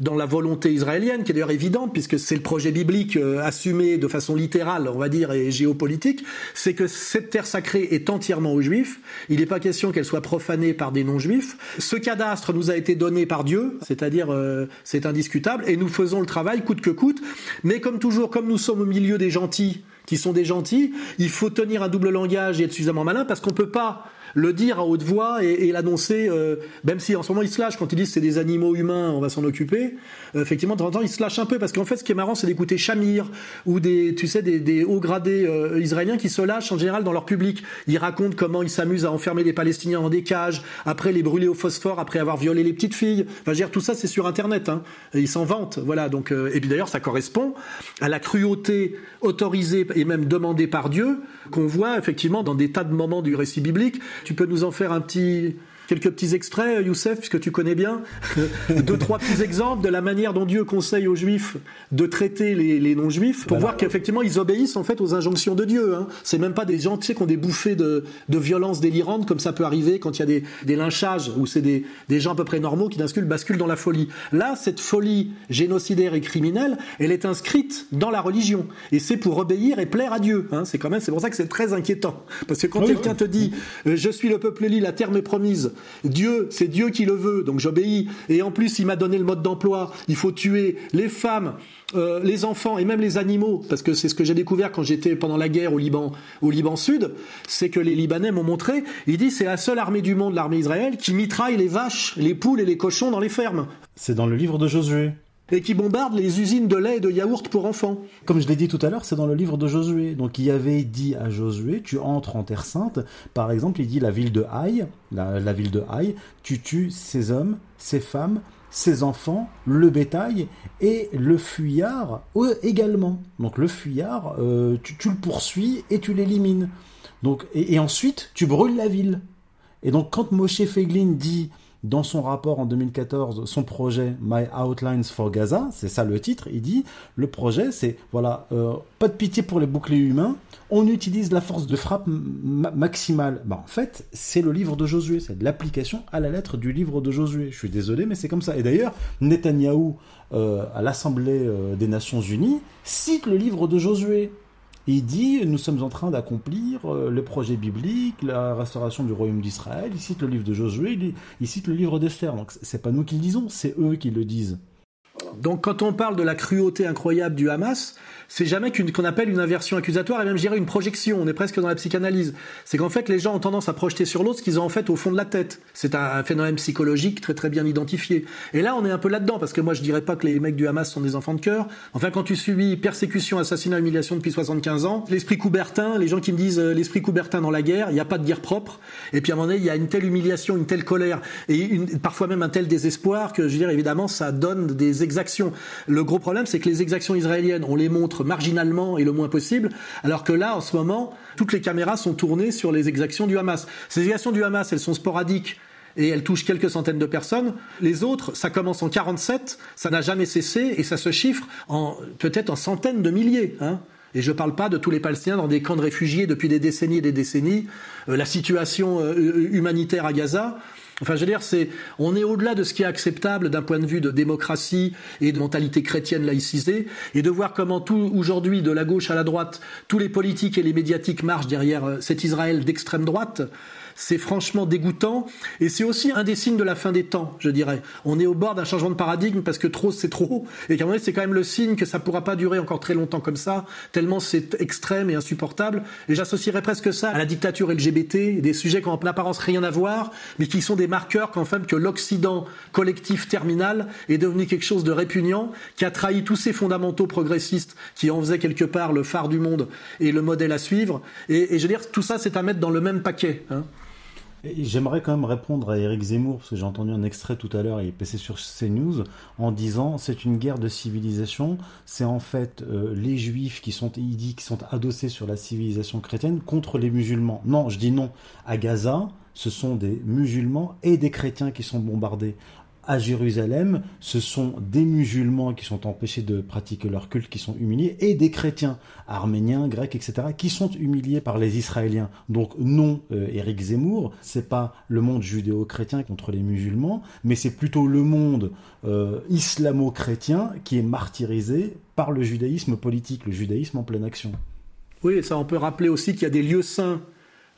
dans la volonté israélienne, qui est d'ailleurs évidente, puisque c'est le projet biblique euh, assumé de façon littérale, on va dire, et géopolitique, c'est que cette terre sacrée est entièrement aux juifs. Il n'est pas question qu'elle soit profanée par des non-juifs. Ce cadastre nous a été donné par Dieu, c'est-à-dire euh, c'est indiscutable, et nous faisons le travail coûte que coûte. Mais comme toujours, comme nous sommes au milieu des gentils, qui sont des gentils, il faut tenir un double langage et être suffisamment malin, parce qu'on peut pas le dire à haute voix et, l'annoncer, euh, même si en ce moment ils se lâchent quand ils disent c'est des animaux humains, on va s'en occuper. Euh, effectivement, de temps en temps, ils se lâchent un peu parce qu'en fait, ce qui est marrant, c'est d'écouter Shamir ou des, tu sais, des, des hauts gradés euh, israéliens qui se lâchent en général dans leur public. Ils racontent comment ils s'amusent à enfermer les Palestiniens dans des cages, après les brûler au phosphore, après avoir violé les petites filles. Enfin, je veux dire, tout ça, c'est sur Internet. Hein. Et ils s'en vantent, voilà. Donc, euh, et puis d'ailleurs, ça correspond à la cruauté autorisée et même demandée par Dieu qu'on voit effectivement dans des tas de moments du récit biblique. Tu peux nous en faire un petit quelques petits extraits, Youssef, puisque tu connais bien, deux, trois petits exemples de la manière dont Dieu conseille aux Juifs de traiter les, les non-Juifs, pour voir qu'effectivement ils obéissent en fait aux injonctions de Dieu. Hein. C'est même pas des gens, tu sais, qui ont des bouffées de, de violence délirante, comme ça peut arriver quand il y a des, des lynchages, où c'est des, des gens à peu près normaux qui d'un basculent dans la folie. Là, cette folie génocidaire et criminelle, elle est inscrite dans la religion, et c'est pour obéir et plaire à Dieu. Hein. C'est quand même, c'est pour ça que c'est très inquiétant, parce que quand Oui, quelqu'un oui. te dit, euh, je suis le peuple élu, la terre m'est promise, Dieu, c'est Dieu qui le veut, donc j'obéis. Et en plus, il m'a donné le mode d'emploi. Il faut tuer les femmes, euh, les enfants et même les animaux, parce que c'est ce que j'ai découvert quand j'étais pendant la guerre au Liban, au Liban Sud, c'est que les Libanais m'ont montré. Il dit c'est la seule armée du monde, l'armée Israël, qui mitraille les vaches, les poules et les cochons dans les fermes C'est dans le livre de Josué. Et qui bombarde les usines de lait et de yaourt pour enfants. Comme je l'ai dit tout à l'heure, c'est dans le livre de Josué. Donc il avait dit à Josué, tu entres en terre sainte. Par exemple, il dit la ville de Haï, la, ville de Haï, tu tues ces hommes, ces femmes, ces enfants, le bétail et le fuyard eux également. Donc le fuyard, euh, tu, le poursuis et tu l'élimines. Donc et, ensuite tu brûles la ville. Et donc quand Moshe Feiglin dit dans son rapport en 2014, son projet My Outlines for Gaza, c'est ça le titre, il dit le projet c'est voilà euh, pas de pitié pour les boucliers humains, on utilise la force de frappe ma- maximale. Bah en fait c'est le livre de Josué, c'est l'application à la lettre du livre de Josué. Je suis désolé mais c'est comme ça. Et d'ailleurs Netanyahou euh, à l'Assemblée euh, des Nations Unies cite le livre de Josué. Il dit nous sommes en train d'accomplir euh, le projet biblique, la restauration du royaume d'Israël. Il cite le livre de Josué, il, cite le livre d'Esther. Donc c'est pas nous qui le disons, c'est eux qui le disent. Donc quand on parle de la cruauté incroyable du Hamas, c'est jamais qu'on appelle une inversion accusatoire et même je dirais une projection. On est presque dans la psychanalyse. C'est qu'en fait les gens ont tendance à projeter sur l'autre ce qu'ils ont en fait au fond de la tête. C'est un phénomène psychologique très très bien identifié. Et là on est un peu là-dedans parce que moi je dirais pas que les mecs du Hamas sont des enfants de cœur. Enfin quand tu subis persécution, assassinat, humiliation depuis 75 ans, l'esprit Coubertin, les gens qui me disent euh, l'esprit Coubertin dans la guerre, il n'y a pas de guerre propre. Et puis à un moment donné il y a une telle humiliation, une telle colère et une- parfois même un tel désespoir que je veux dire évidemment ça donne des exactions. Le gros problème c'est que les exactions israéliennes on les montre marginalement et le moins possible, alors que là en ce moment toutes les caméras sont tournées sur les exactions du Hamas. Ces exactions du Hamas elles sont sporadiques et elles touchent quelques centaines de personnes. Les autres, ça commence en 47, ça n'a jamais cessé et ça se chiffre en peut-être en centaines de milliers. Hein. Et je ne parle pas de tous les Palestiniens dans des camps de réfugiés depuis des décennies et des décennies. Euh, la situation euh, humanitaire à Gaza. Enfin, je veux dire, c'est, on est au-delà de ce qui est acceptable d'un point de vue de démocratie et de mentalité chrétienne laïcisée, et de voir comment tout aujourd'hui, de la gauche à la droite, tous les politiques et les médiatiques marchent derrière euh, cet Israël d'extrême droite. C'est franchement dégoûtant et c'est aussi un des signes de la fin des temps, je dirais. On est au bord d'un changement de paradigme parce que trop c'est trop et qu'à un moment c'est quand même le signe que ça pourra pas durer encore très longtemps comme ça, tellement c'est extrême et insupportable. Et j'associerais presque ça à la dictature LGBT, des sujets qui ont en apparence rien à voir, mais qui sont des marqueurs qu'en fait que l'Occident collectif terminal est devenu quelque chose de répugnant, qui a trahi tous ces fondamentaux progressistes qui en faisaient quelque part le phare du monde et le modèle à suivre. Et, et je veux dire, tout ça c'est à mettre dans le même paquet. Hein. J'aimerais quand même répondre à Eric Zemmour, parce que j'ai entendu un extrait tout à l'heure, il est passé sur CNews, en disant c'est une guerre de civilisation, c'est en fait euh, les juifs qui sont, qui sont adossés sur la civilisation chrétienne contre les musulmans. Non, je dis non. À Gaza, ce sont des musulmans et des chrétiens qui sont bombardés. À Jérusalem, ce sont des musulmans qui sont empêchés de pratiquer leur culte, qui sont humiliés, et des chrétiens, arméniens, grecs, etc., qui sont humiliés par les Israéliens. Donc non, euh, Éric Zemmour, c'est pas le monde judéo-chrétien contre les musulmans, mais c'est plutôt le monde euh, islamo-chrétien qui est martyrisé par le judaïsme politique, le judaïsme en pleine action. Oui, ça on peut rappeler aussi qu'il y a des lieux saints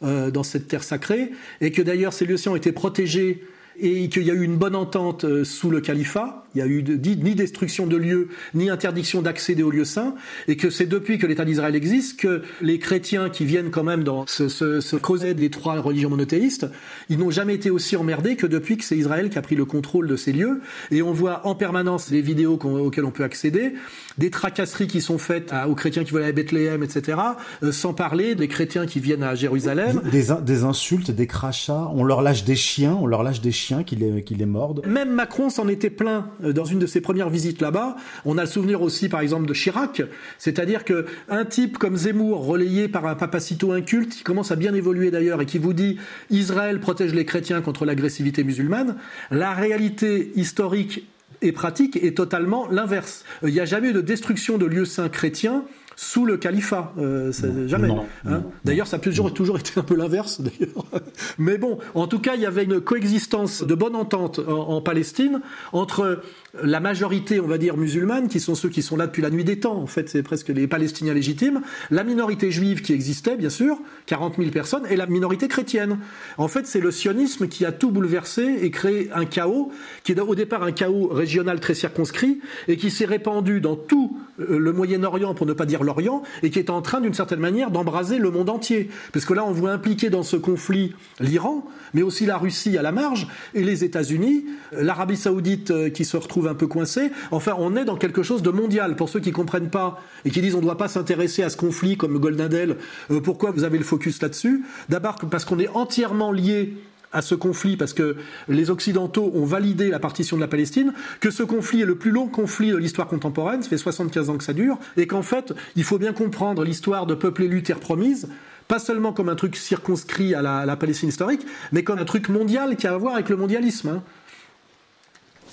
euh, dans cette terre sacrée, et que d'ailleurs ces lieux saints ont été protégés et qu'il y a eu une bonne entente euh, sous le califat. Il y a eu de- ni destruction de lieux, ni interdiction d'accéder aux lieux saints, et que c'est depuis que l'État d'Israël existe que les chrétiens qui viennent quand même dans ce, ce, ce creuset des trois religions monothéistes, ils n'ont jamais été aussi emmerdés que depuis que c'est Israël qui a pris le contrôle de ces lieux. Et on voit en permanence les vidéos auxquelles on peut accéder, des tracasseries qui sont faites aux chrétiens qui veulent aller à Bethléem, etc. euh, sans parler des chrétiens qui viennent à Jérusalem. Des, des insultes, des crachats, on leur lâche des chiens, on leur lâche des chiens qui les, mordent. Même Macron s'en était plein euh, dans une de ses premières visites là-bas. On a le souvenir aussi, par exemple, de Chirac. C'est-à-dire que un type comme Zemmour, relayé par un papacito inculte, qui commence à bien évoluer d'ailleurs et qui vous dit Israël protège les chrétiens contre l'agressivité musulmane, la réalité historique et pratique est totalement l'inverse. Euh, Il n'y a jamais eu de destruction de lieux saints chrétiens sous le califat, euh, ça- jamais. Hein D'ailleurs, ça a toujours, toujours été un peu l'inverse, d'ailleurs. Mais bon, en tout cas, il y avait une coexistence de bonne entente en, en Palestine entre la majorité, on va dire, musulmane, qui sont ceux qui sont là depuis la nuit des temps. En fait, c'est presque les Palestiniens légitimes. La minorité juive qui existait, bien sûr, 40 000 personnes, et la minorité chrétienne. En fait, c'est le sionisme qui a tout bouleversé et créé un chaos, qui est au départ un chaos régional très circonscrit, et qui s'est répandu dans tout euh, le Moyen-Orient, pour ne pas dire l'Orient, et qui est en train, d'une certaine manière, d'embraser le monde entier. Parce que là, on voit impliquer dans ce conflit l'Iran, mais aussi la Russie à la marge, et les États-Unis, euh, l'Arabie Saoudite euh, qui se retrouve un peu coincée. Enfin, on est dans quelque chose de mondial. Pour ceux qui comprennent pas et qui disent on ne doit pas s'intéresser à ce conflit comme Goldnadel, euh, pourquoi vous avez le focus là-dessus? D'abord parce qu'on est entièrement lié à ce conflit parce que les Occidentaux ont validé la partition de la Palestine, que ce conflit est le plus long conflit de l'histoire contemporaine, ça fait 75 ans que ça dure, et qu'en fait, il faut bien comprendre l'histoire de peuple élu, terre promise, pas seulement comme un truc circonscrit à la, à la Palestine historique, mais comme un truc mondial qui a à voir avec le mondialisme. hein.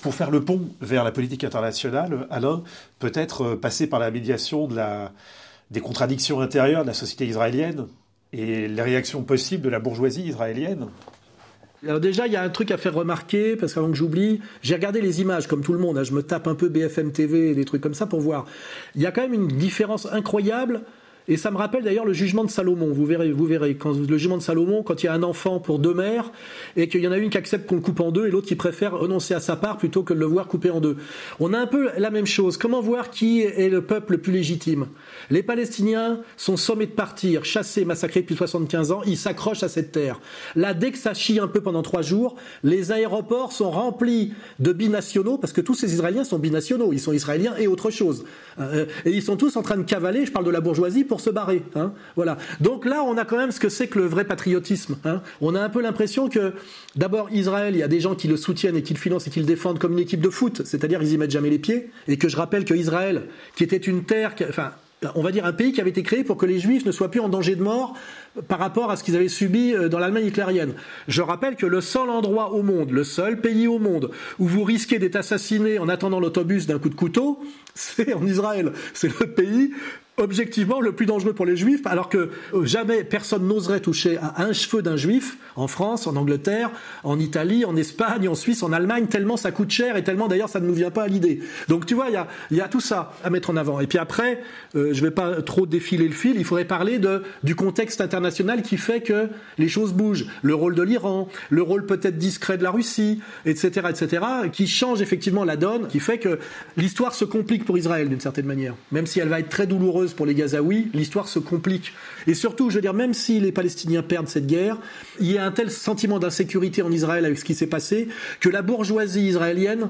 Pour faire le pont vers la politique internationale, Alain, peut-être euh, passer par la médiation des contradictions intérieures de la société israélienne et les réactions possibles de la bourgeoisie israélienne. Alors déjà, il y a un truc à faire remarquer, parce qu'avant que j'oublie, j'ai regardé les images comme tout le monde, hein, je me tape un peu BFM TV et des trucs comme ça pour voir. Il y a quand même une différence incroyable, et ça me rappelle d'ailleurs le jugement de Salomon. Vous verrez, vous verrez, quand, le jugement de Salomon, quand il y a un enfant pour deux mères, et qu'il y en a une qui accepte qu'on le coupe en deux, et l'autre qui préfère renoncer à sa part plutôt que de le voir coupé en deux. On a un peu la même chose. Comment voir qui est le peuple le plus légitime? Les Palestiniens sont sommés de partir, chassés, massacrés depuis 75 ans, ils s'accrochent à cette terre. Là, dès que ça chie un peu pendant trois jours, les aéroports sont remplis de binationaux, parce que tous ces Israéliens sont binationaux, ils sont israéliens et autre chose. Euh, et ils sont tous en train de cavaler, je parle de la bourgeoisie, se barrer. Hein, voilà. Donc là, on a quand même ce que c'est que le vrai patriotisme. Hein. On a un peu l'impression que, d'abord, Israël, il y a des gens qui le soutiennent et qui le financent et qui le défendent comme une équipe de foot, c'est-à-dire ils y mettent jamais les pieds, et que je rappelle que Israël, qui était une terre, enfin, on va dire un pays qui avait été créé pour que les juifs ne soient plus en danger de mort par rapport à ce qu'ils avaient subi euh, dans l'Allemagne hitlérienne. Je rappelle que le seul endroit au monde, le seul pays au monde où vous risquez d'être assassiné en attendant l'autobus d'un coup de couteau, c'est en Israël. C'est le pays objectivement le plus dangereux pour les juifs, alors que euh, jamais personne n'oserait toucher à un cheveu d'un juif en France, en Angleterre, en Italie, en Espagne, en Suisse, en Allemagne, tellement ça coûte cher et tellement d'ailleurs ça ne nous vient pas à l'idée. Donc tu vois, il y a, tout ça à mettre en avant. Et puis après, euh, je vais pas trop défiler le fil, il faudrait parler du contexte international qui fait que les choses bougent. Le rôle de l'Iran, le rôle peut-être discret de la Russie, etc., etc., qui change effectivement la donne, qui fait que l'histoire se complique pour Israël d'une certaine manière. Même si elle va être très douloureuse pour les Gazaouis, l'histoire se complique. Et surtout, je veux dire, même si les Palestiniens perdent cette guerre, il y a un tel sentiment d'insécurité en Israël avec ce qui s'est passé que la bourgeoisie israélienne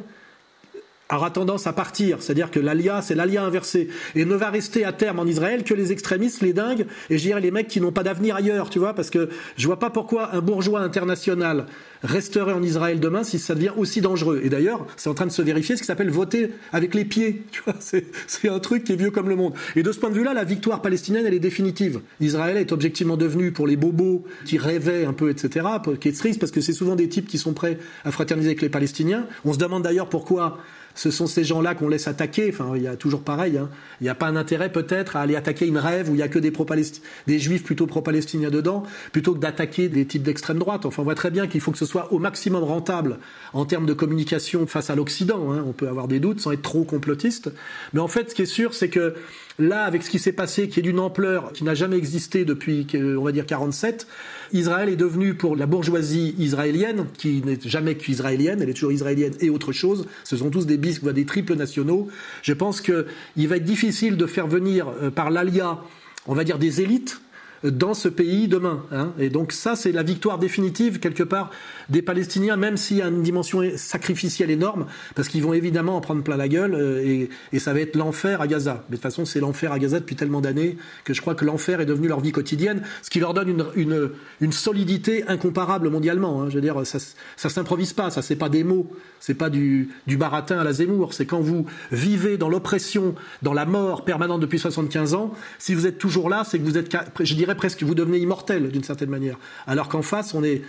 aura tendance à partir, c'est-à-dire que l'alia, c'est l'alia inversé, et ne va rester à terme en Israël que les extrémistes, les dingues, et je dirais les mecs qui n'ont pas d'avenir ailleurs, tu vois, parce que je vois pas pourquoi un bourgeois international resterait en Israël demain si ça devient aussi dangereux. Et d'ailleurs, c'est en train de se vérifier ce qui s'appelle voter avec les pieds, tu vois, c'est, un truc qui est vieux comme le monde. Et de ce point de vue-là, la victoire palestinienne, elle est définitive. Israël est objectivement devenu, pour les bobos qui rêvaient un peu, etc., qui est triste parce que c'est souvent des types qui sont prêts à fraterniser avec les Palestiniens. On se demande d'ailleurs pourquoi ce sont ces gens-là qu'on laisse attaquer. Enfin, il y a toujours pareil. hein. Il n'y a pas un intérêt peut-être à aller attaquer une rêve où il y a que des, pro-palesti- des juifs plutôt pro-palestiniens dedans, plutôt que d'attaquer des types d'extrême droite. Enfin, on voit très bien qu'il faut que ce soit au maximum rentable en termes de communication face à l'Occident. hein. On peut avoir des doutes sans être trop complotiste. Mais en fait, ce qui est sûr, c'est que là, avec ce qui s'est passé, qui est d'une ampleur qui n'a jamais existé depuis, on va dire, 47, Israël est devenu pour la bourgeoisie israélienne, qui n'est jamais qu'israélienne, elle est toujours israélienne et autre chose. Ce sont tous des bis, des triples nationaux. Je pense qu'il va être difficile de faire venir euh, par l'alia, on va dire, des élites dans ce pays demain. Hein. Et donc ça, c'est la victoire définitive, quelque part, des Palestiniens, même s'il y a une dimension sacrificielle énorme, parce qu'ils vont évidemment en prendre plein la gueule, euh, et, et ça va être l'enfer à Gaza. Mais de toute façon, c'est l'enfer à Gaza depuis tellement d'années que je crois que l'enfer est devenu leur vie quotidienne, ce qui leur donne une, une, une solidité incomparable mondialement. Hein. Je veux dire, ça, ça s'improvise pas, ça c'est pas des mots, c'est pas du, du baratin à la Zemmour, c'est quand vous vivez dans l'oppression, dans la mort permanente depuis 75 ans, si vous êtes toujours là, c'est que vous êtes, je dirais presque, vous devenez immortel d'une certaine manière. Alors qu'en face, on est,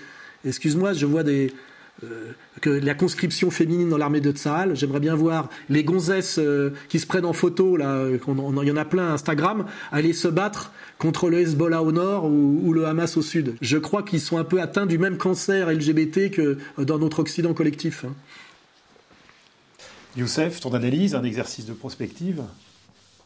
excuse-moi, je vois des, euh, que la conscription féminine dans l'armée de Tsahal, j'aimerais bien voir les gonzesses euh, qui se prennent en photo, là, il y en a plein Instagram, aller se battre contre le Hezbollah au nord ou, le Hamas au sud. Je crois qu'ils sont un peu atteints du même cancer LGBT que dans notre Occident collectif. Hein. Youssef, ton analyse, un exercice de prospective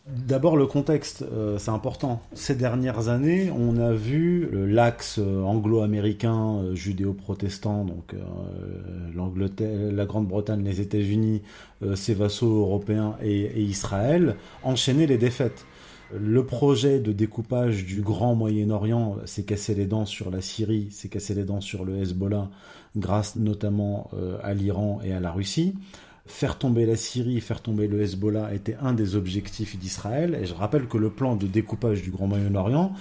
D'abord le contexte, euh, c'est important. Ces dernières années, on a vu l'axe euh, anglo-américain, euh, judéo-protestant, donc l'Angleterre, la Grande-Bretagne, les États-Unis, ses vassaux européens et, et, Israël, enchaîner les défaites. Le projet de découpage du grand Moyen-Orient s'est cassé les dents sur la Syrie, s'est cassé les dents sur le Hezbollah, grâce notamment à l'Iran et à la Russie faire tomber la Syrie, faire tomber le Hezbollah était un des objectifs d'Israël. Et je rappelle que le plan de découpage du Grand Moyen-Orient,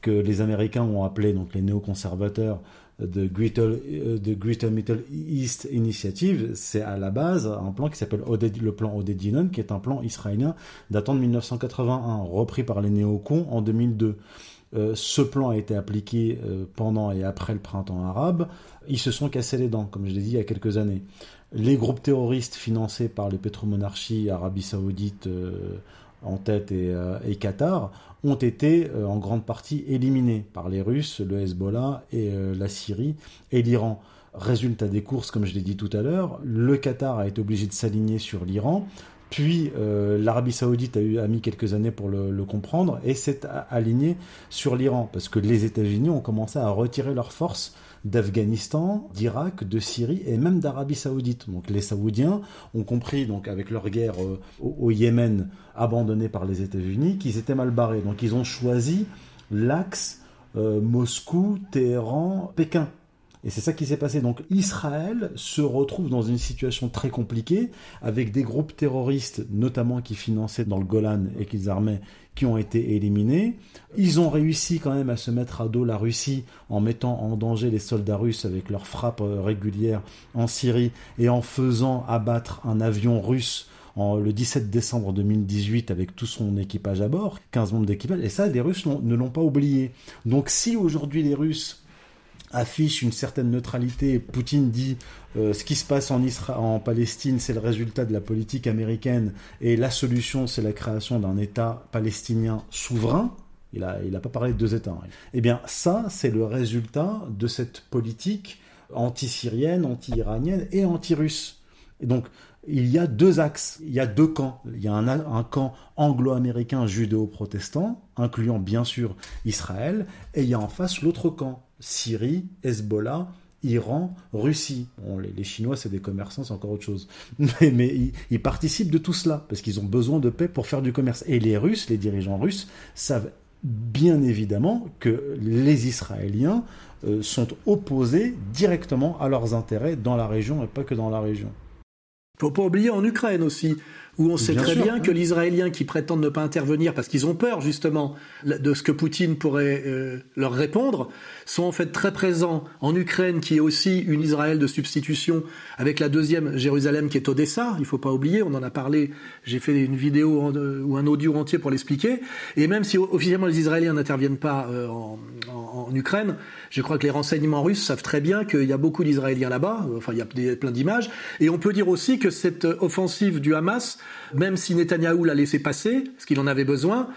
que les Américains ont appelé donc les néoconservateurs de Greater, de Greater Middle East Initiative, c'est à la base un plan qui s'appelle le plan Odedinon, qui est un plan israélien datant de 1981, repris par les néocons en 2002. Euh, ce plan a été appliqué euh, pendant et après le printemps arabe. Ils se sont cassés les dents, comme je l'ai dit il y a quelques années les groupes terroristes financés par les pétromonarchies, Arabie Saoudite euh, en tête et, euh, Qatar, ont été euh, en grande partie éliminés par les Russes, le Hezbollah et la Syrie et l'Iran. Résultat des courses, comme je l'ai dit tout à l'heure, le Qatar a été obligé de s'aligner sur l'Iran, puis l'Arabie Saoudite a, eu, mis quelques années pour le, le comprendre et s'est aligné sur l'Iran, parce que les États-Unis ont commencé à retirer leurs forces d'Afghanistan, d'Irak, de Syrie et même d'Arabie Saoudite. Donc les Saoudiens ont compris, donc avec leur guerre euh, au, Yémen abandonnée par les États-Unis, qu'ils étaient mal barrés. Donc ils ont choisi l'axe euh, Moscou, Téhéran, Pékin. Et c'est ça qui s'est passé. Donc Israël se retrouve dans une situation très compliquée avec des groupes terroristes, notamment qui finançaient dans le Golan et qu'ils armaient, qui ont été éliminés. Ils ont réussi quand même à se mettre à dos la Russie en mettant en danger les soldats russes avec leurs frappes euh, régulières en Syrie et en faisant abattre un avion russe en, le 17 décembre 2018 avec tout son équipage à bord, 15 membres d'équipage. Et ça, les Russes ne l'ont pas oublié. Donc si aujourd'hui les Russes affichent une certaine neutralité. Poutine dit euh, ce qui se passe en, en Palestine, c'est le résultat de la politique américaine et la solution, c'est la création d'un État palestinien souverain. Il n'a il a pas parlé de deux États. Hein. Eh bien, ça, c'est le résultat de cette politique anti-syrienne, anti-iranienne et anti-russe. Et donc, il y a deux axes, il y a deux camps. Il y a un, camp anglo-américain judéo-protestant, incluant bien sûr Israël, et il y a en face l'autre camp, Syrie, Hezbollah, Iran, Russie. les, Chinois, c'est des commerçants, c'est encore autre chose. Mais, ils, participent de tout cela, parce qu'ils ont besoin de paix pour faire du commerce. Et les Russes, les dirigeants russes, savent bien évidemment que les Israéliens euh, sont opposés directement à leurs intérêts dans la région et pas que dans la région. Faut pas oublier en Ukraine aussi où on sait très bien que les Israéliens qui prétendent ne pas intervenir parce qu'ils ont peur justement de ce que Poutine pourrait euh, leur répondre, sont en fait très présents en Ukraine, qui est aussi une Israël de substitution, avec la deuxième Jérusalem qui est Odessa. Il faut pas oublier, on en a parlé. J'ai fait une vidéo euh, ou un audio entier pour l'expliquer. Et même si officiellement les Israéliens n'interviennent pas euh, en, en, en, Ukraine, je crois que les renseignements russes savent très bien qu'il y a beaucoup d'Israéliens là-bas. Enfin, il y a des, plein d'images. Et on peut dire aussi que cette offensive du Hamas même si Netanyahou l'a laissé passer, ce qu'il en avait besoin,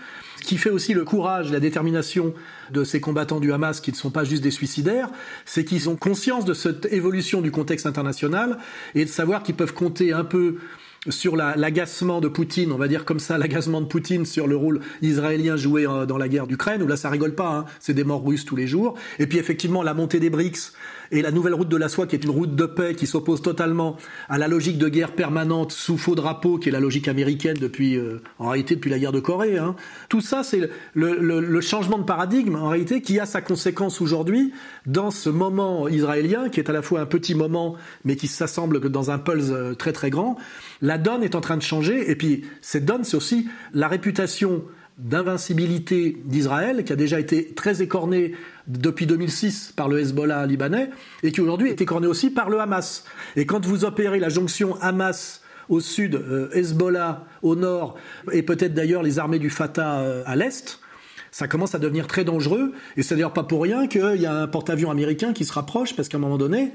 ce qui fait aussi le courage, la détermination de ces combattants du Hamas qui ne sont pas juste des suicidaires, c'est qu'ils ont conscience de cette évolution du contexte international et de savoir qu'ils peuvent compter un peu sur la- l'agacement de Poutine, on va dire comme ça, l'agacement de Poutine sur le rôle israélien joué euh, dans la guerre d'Ukraine, où là ça rigole pas, hein, c'est des morts russes tous les jours. Et puis effectivement la montée des BRICS et la nouvelle route de la soie qui est une route de paix qui s'oppose totalement à la logique de guerre permanente sous faux drapeau qui est la logique américaine depuis, euh, en réalité depuis la guerre de Corée. hein. Tout ça c'est le, le- le changement de paradigme en réalité qui a sa conséquence aujourd'hui dans ce moment israélien qui est à la fois un petit moment mais qui s'assemble dans un pulse euh, très très grand. La donne est en train de changer et puis cette donne c'est aussi la réputation d'invincibilité d'Israël, qui a déjà été très écornée depuis 2006 par le Hezbollah libanais, et qui aujourd'hui est écornée aussi par le Hamas. Et quand vous opérez la jonction Hamas au sud, euh, Hezbollah au nord, et peut-être d'ailleurs les armées du Fatah euh, à l'est, ça commence à devenir très dangereux, et c'est d'ailleurs pas pour rien qu'il y a un porte-avions américain qui se rapproche, parce qu'à un moment donné,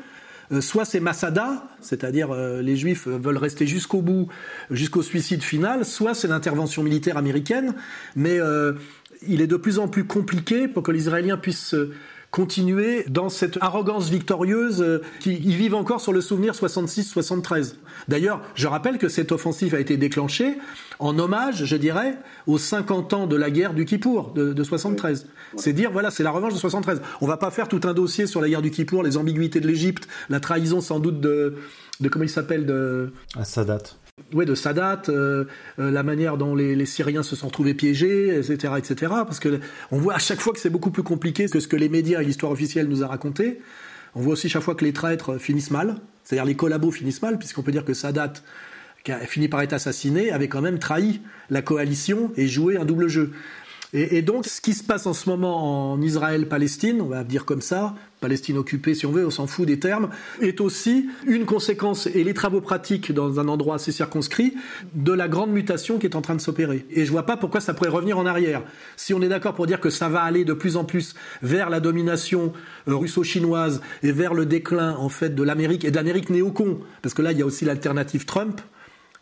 soit c'est Masada, c'est-à-dire euh, les Juifs euh, veulent rester jusqu'au bout, jusqu'au suicide final, soit c'est l'intervention militaire américaine, mais euh, il est de plus en plus compliqué pour que puissent euh, continuer dans cette arrogance victorieuse euh, qui ils vivent encore sur le souvenir 66-73. D'ailleurs, je rappelle que cette offensive a été déclenchée en hommage, je dirais, aux 50 ans de la guerre du Kippour de, de 73. C'est dire, voilà, c'est la revanche de 73. On va pas faire tout un dossier sur la guerre du Kippour, les ambiguïtés de l'Égypte, la trahison sans doute de, de comment il s'appelle, de, À Sadat. Ouais, de Sadat, euh, euh, la manière dont les, Syriens se sont trouvés piégés, etc., etc. Parce que on voit à chaque fois que c'est beaucoup plus compliqué que ce que les médias et l'histoire officielle nous a raconté. On voit aussi chaque fois que les traîtres finissent mal, c'est-à-dire les collabos finissent mal, puisqu'on peut dire que Sadat, qui a fini par être assassiné, avait quand même trahi la coalition et joué un double jeu. Et, donc, ce qui se passe en ce moment en Israël-Palestine, on va dire comme ça, Palestine occupée si on veut, on s'en fout des termes, est aussi une conséquence, et les travaux pratiques dans un endroit assez circonscrit, de la grande mutation qui est en train de s'opérer. Et je vois pas pourquoi ça pourrait revenir en arrière. Si on est d'accord pour dire que ça va aller de plus en plus vers la domination euh, russo-chinoise et vers le déclin, en fait, de l'Amérique et de l'Amérique néocon, parce que là, il y a aussi l'alternative Trump,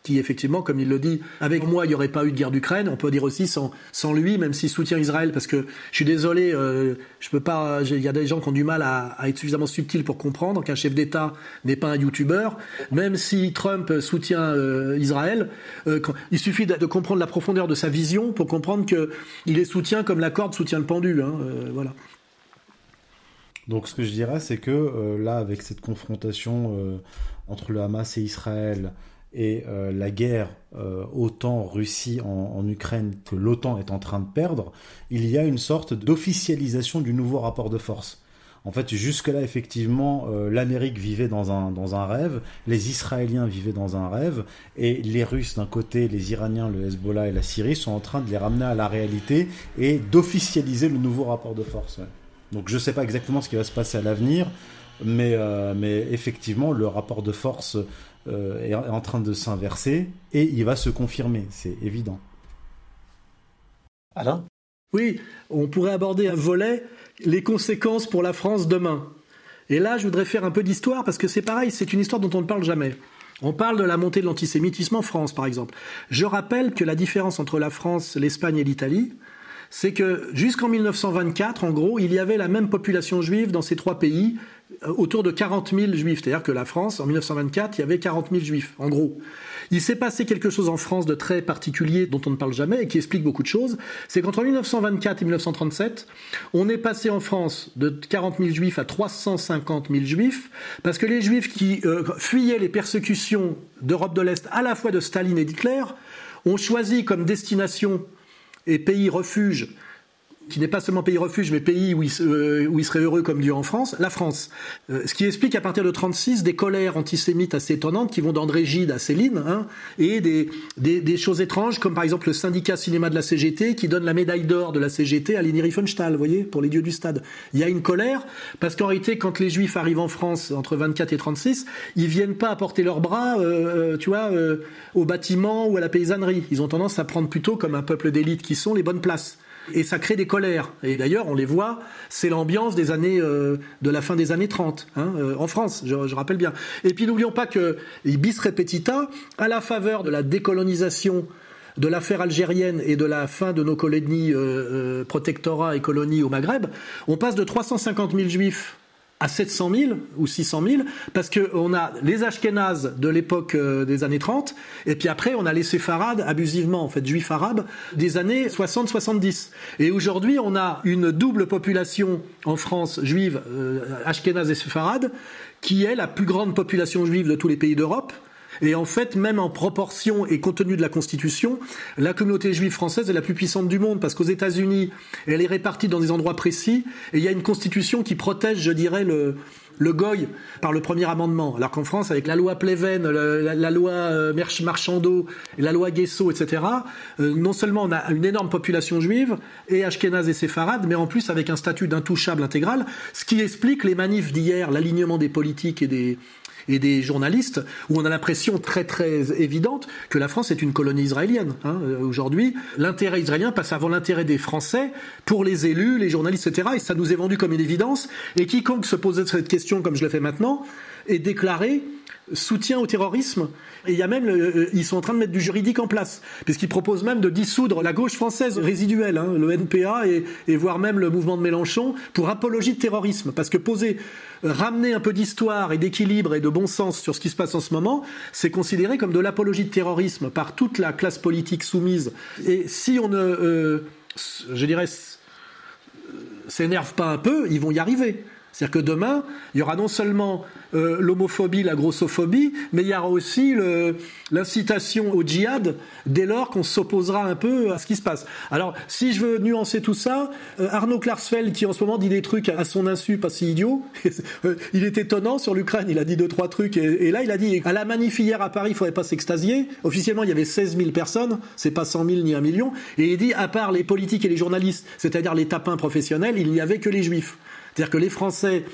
qui effectivement, comme il le dit, avec moi, il n'y aurait pas eu de guerre d'Ukraine. On peut dire aussi sans, lui, même s'il soutient Israël, parce que je suis désolé, euh, je peux pas. Il y a des gens qui ont du mal à, être suffisamment subtils pour comprendre qu'un chef d'État n'est pas un YouTuber. Même si Trump soutient euh, Israël, euh, il suffit de, comprendre la profondeur de sa vision pour comprendre que il est soutien comme la corde soutient le pendu. Hein, voilà. Donc ce que je dirais, c'est que là, avec cette confrontation entre le Hamas et Israël et euh, la guerre euh, autant Russie en, Ukraine que l'OTAN est en train de perdre, il y a une sorte d'officialisation du nouveau rapport de force. En fait, jusque-là, effectivement, euh, l'Amérique vivait dans un, dans un rêve, les Israéliens vivaient dans un rêve, et les Russes d'un côté, les Iraniens, le Hezbollah et la Syrie sont en train de les ramener à la réalité et d'officialiser le nouveau rapport de force. Donc je ne sais pas exactement ce qui va se passer à l'avenir, mais, euh, mais effectivement, le rapport de force euh, est en train de s'inverser et il va se confirmer, c'est évident. Alain? Oui, on pourrait aborder un volet, les conséquences pour la France demain. Et là, je voudrais faire un peu d'histoire parce que c'est pareil, c'est une histoire dont on ne parle jamais. On parle de la montée de l'antisémitisme en France, par exemple. Je rappelle que la différence entre la France, l'Espagne et l'Italie, c'est que jusqu'en 1924, en gros, il y avait la même population juive dans ces trois pays, autour de 40 000 juifs. C'est-à-dire que la France, en 1924, il y avait 40 000 juifs, en gros. Il s'est passé quelque chose en France de très particulier dont on ne parle jamais et qui explique beaucoup de choses. C'est qu'entre 1924 et 1937, on est passé en France de 40 000 juifs à 350 000 juifs parce que les juifs qui euh, fuyaient les persécutions d'Europe de l'Est à la fois de Staline et d'Hitler ont choisi comme destination et pays refuge qui n'est pas seulement pays refuge, mais pays où il, euh, serait heureux comme Dieu en France, la France. Euh, ce qui explique à partir de 36 des colères antisémites assez étonnantes qui vont d'André Gide à Céline, hein, et des, choses étranges comme par exemple le syndicat cinéma de la CGT qui donne la médaille d'or de la CGT à Leni Riefenstahl, vous voyez, pour les dieux du stade. Il y a une colère parce qu'en réalité, quand les Juifs arrivent en France entre 24 et 36, ils viennent pas apporter leurs bras, euh, tu vois, euh, au bâtiment ou à la paysannerie. Ils ont tendance à prendre plutôt comme un peuple d'élite qui sont les bonnes places et ça crée des colères. Et d'ailleurs, on les voit, c'est l'ambiance des années euh, de la fin des années 30 hein, euh, en France, je, rappelle bien. Et puis n'oublions pas que bis repetita, à la faveur de la décolonisation de l'affaire algérienne et de la fin de nos colonies, euh, protectorats et colonies au Maghreb, on passe de 350 000 juifs à 700 000 ou 600 000 parce que on a les Ashkénazes de l'époque euh, des années 30 et puis après on a les séfarades abusivement en fait juifs arabes des années 60-70 et aujourd'hui on a une double population en France juive euh, et séfarade qui est la plus grande population juive de tous les pays d'Europe et en fait, même en proportion et compte tenu de la Constitution, la communauté juive française est la plus puissante du monde parce qu'aux États-Unis, elle est répartie dans des endroits précis et il y a une Constitution qui protège, je dirais, le, le goy par le premier amendement. Alors qu'en France, avec la loi Pleven, la, loi euh, Marchandeau, la loi Guesso, etc., euh, non seulement on a une énorme population juive, et ashkénaze et séfarade, mais en plus avec un statut d'intouchable intégral, ce qui explique les manifs d'hier, l'alignement des politiques et des, et des journalistes où on a l'impression très très évidente que la France est une colonie israélienne. Hein. Aujourd'hui, l'intérêt israélien passe avant l'intérêt des Français pour les élus, les journalistes, etc. Et ça nous est vendu comme une évidence. Et quiconque se posait cette question, comme je le fais maintenant, est déclaré soutien au terrorisme. Et il y a même, euh, ils sont en train de mettre du juridique en place, puisqu'ils proposent même de dissoudre la gauche française résiduelle, hein, le NPA et, voire même le mouvement de Mélenchon, pour apologie de terrorisme. Parce que poser, ramener un peu d'histoire et d'équilibre et de bon sens sur ce qui se passe en ce moment, c'est considéré comme de l'apologie de terrorisme par toute la classe politique soumise. Et si on ne, euh, je dirais, s'énerve pas un peu, ils vont y arriver. C'est-à-dire que demain, il y aura non seulement euh, l'homophobie, la grossophobie, mais il y aura aussi l'incitation au djihad dès lors qu'on s'opposera un peu à ce qui se passe. Alors, si je veux nuancer tout ça, euh, Arnaud Klarsfeld, qui en ce moment dit des trucs à son insu, pas si idiot, euh, il est étonnant sur l'Ukraine, il a dit deux, trois trucs, et, là, il a dit, à la manif hier à Paris, il faudrait pas s'extasier. Officiellement, il y avait 16 000 personnes, c'est pas 100 000 ni un million, et il dit, à part les politiques et les journalistes, c'est-à-dire les tapins professionnels, il n'y avait que les juifs. C'est-à-dire que les Français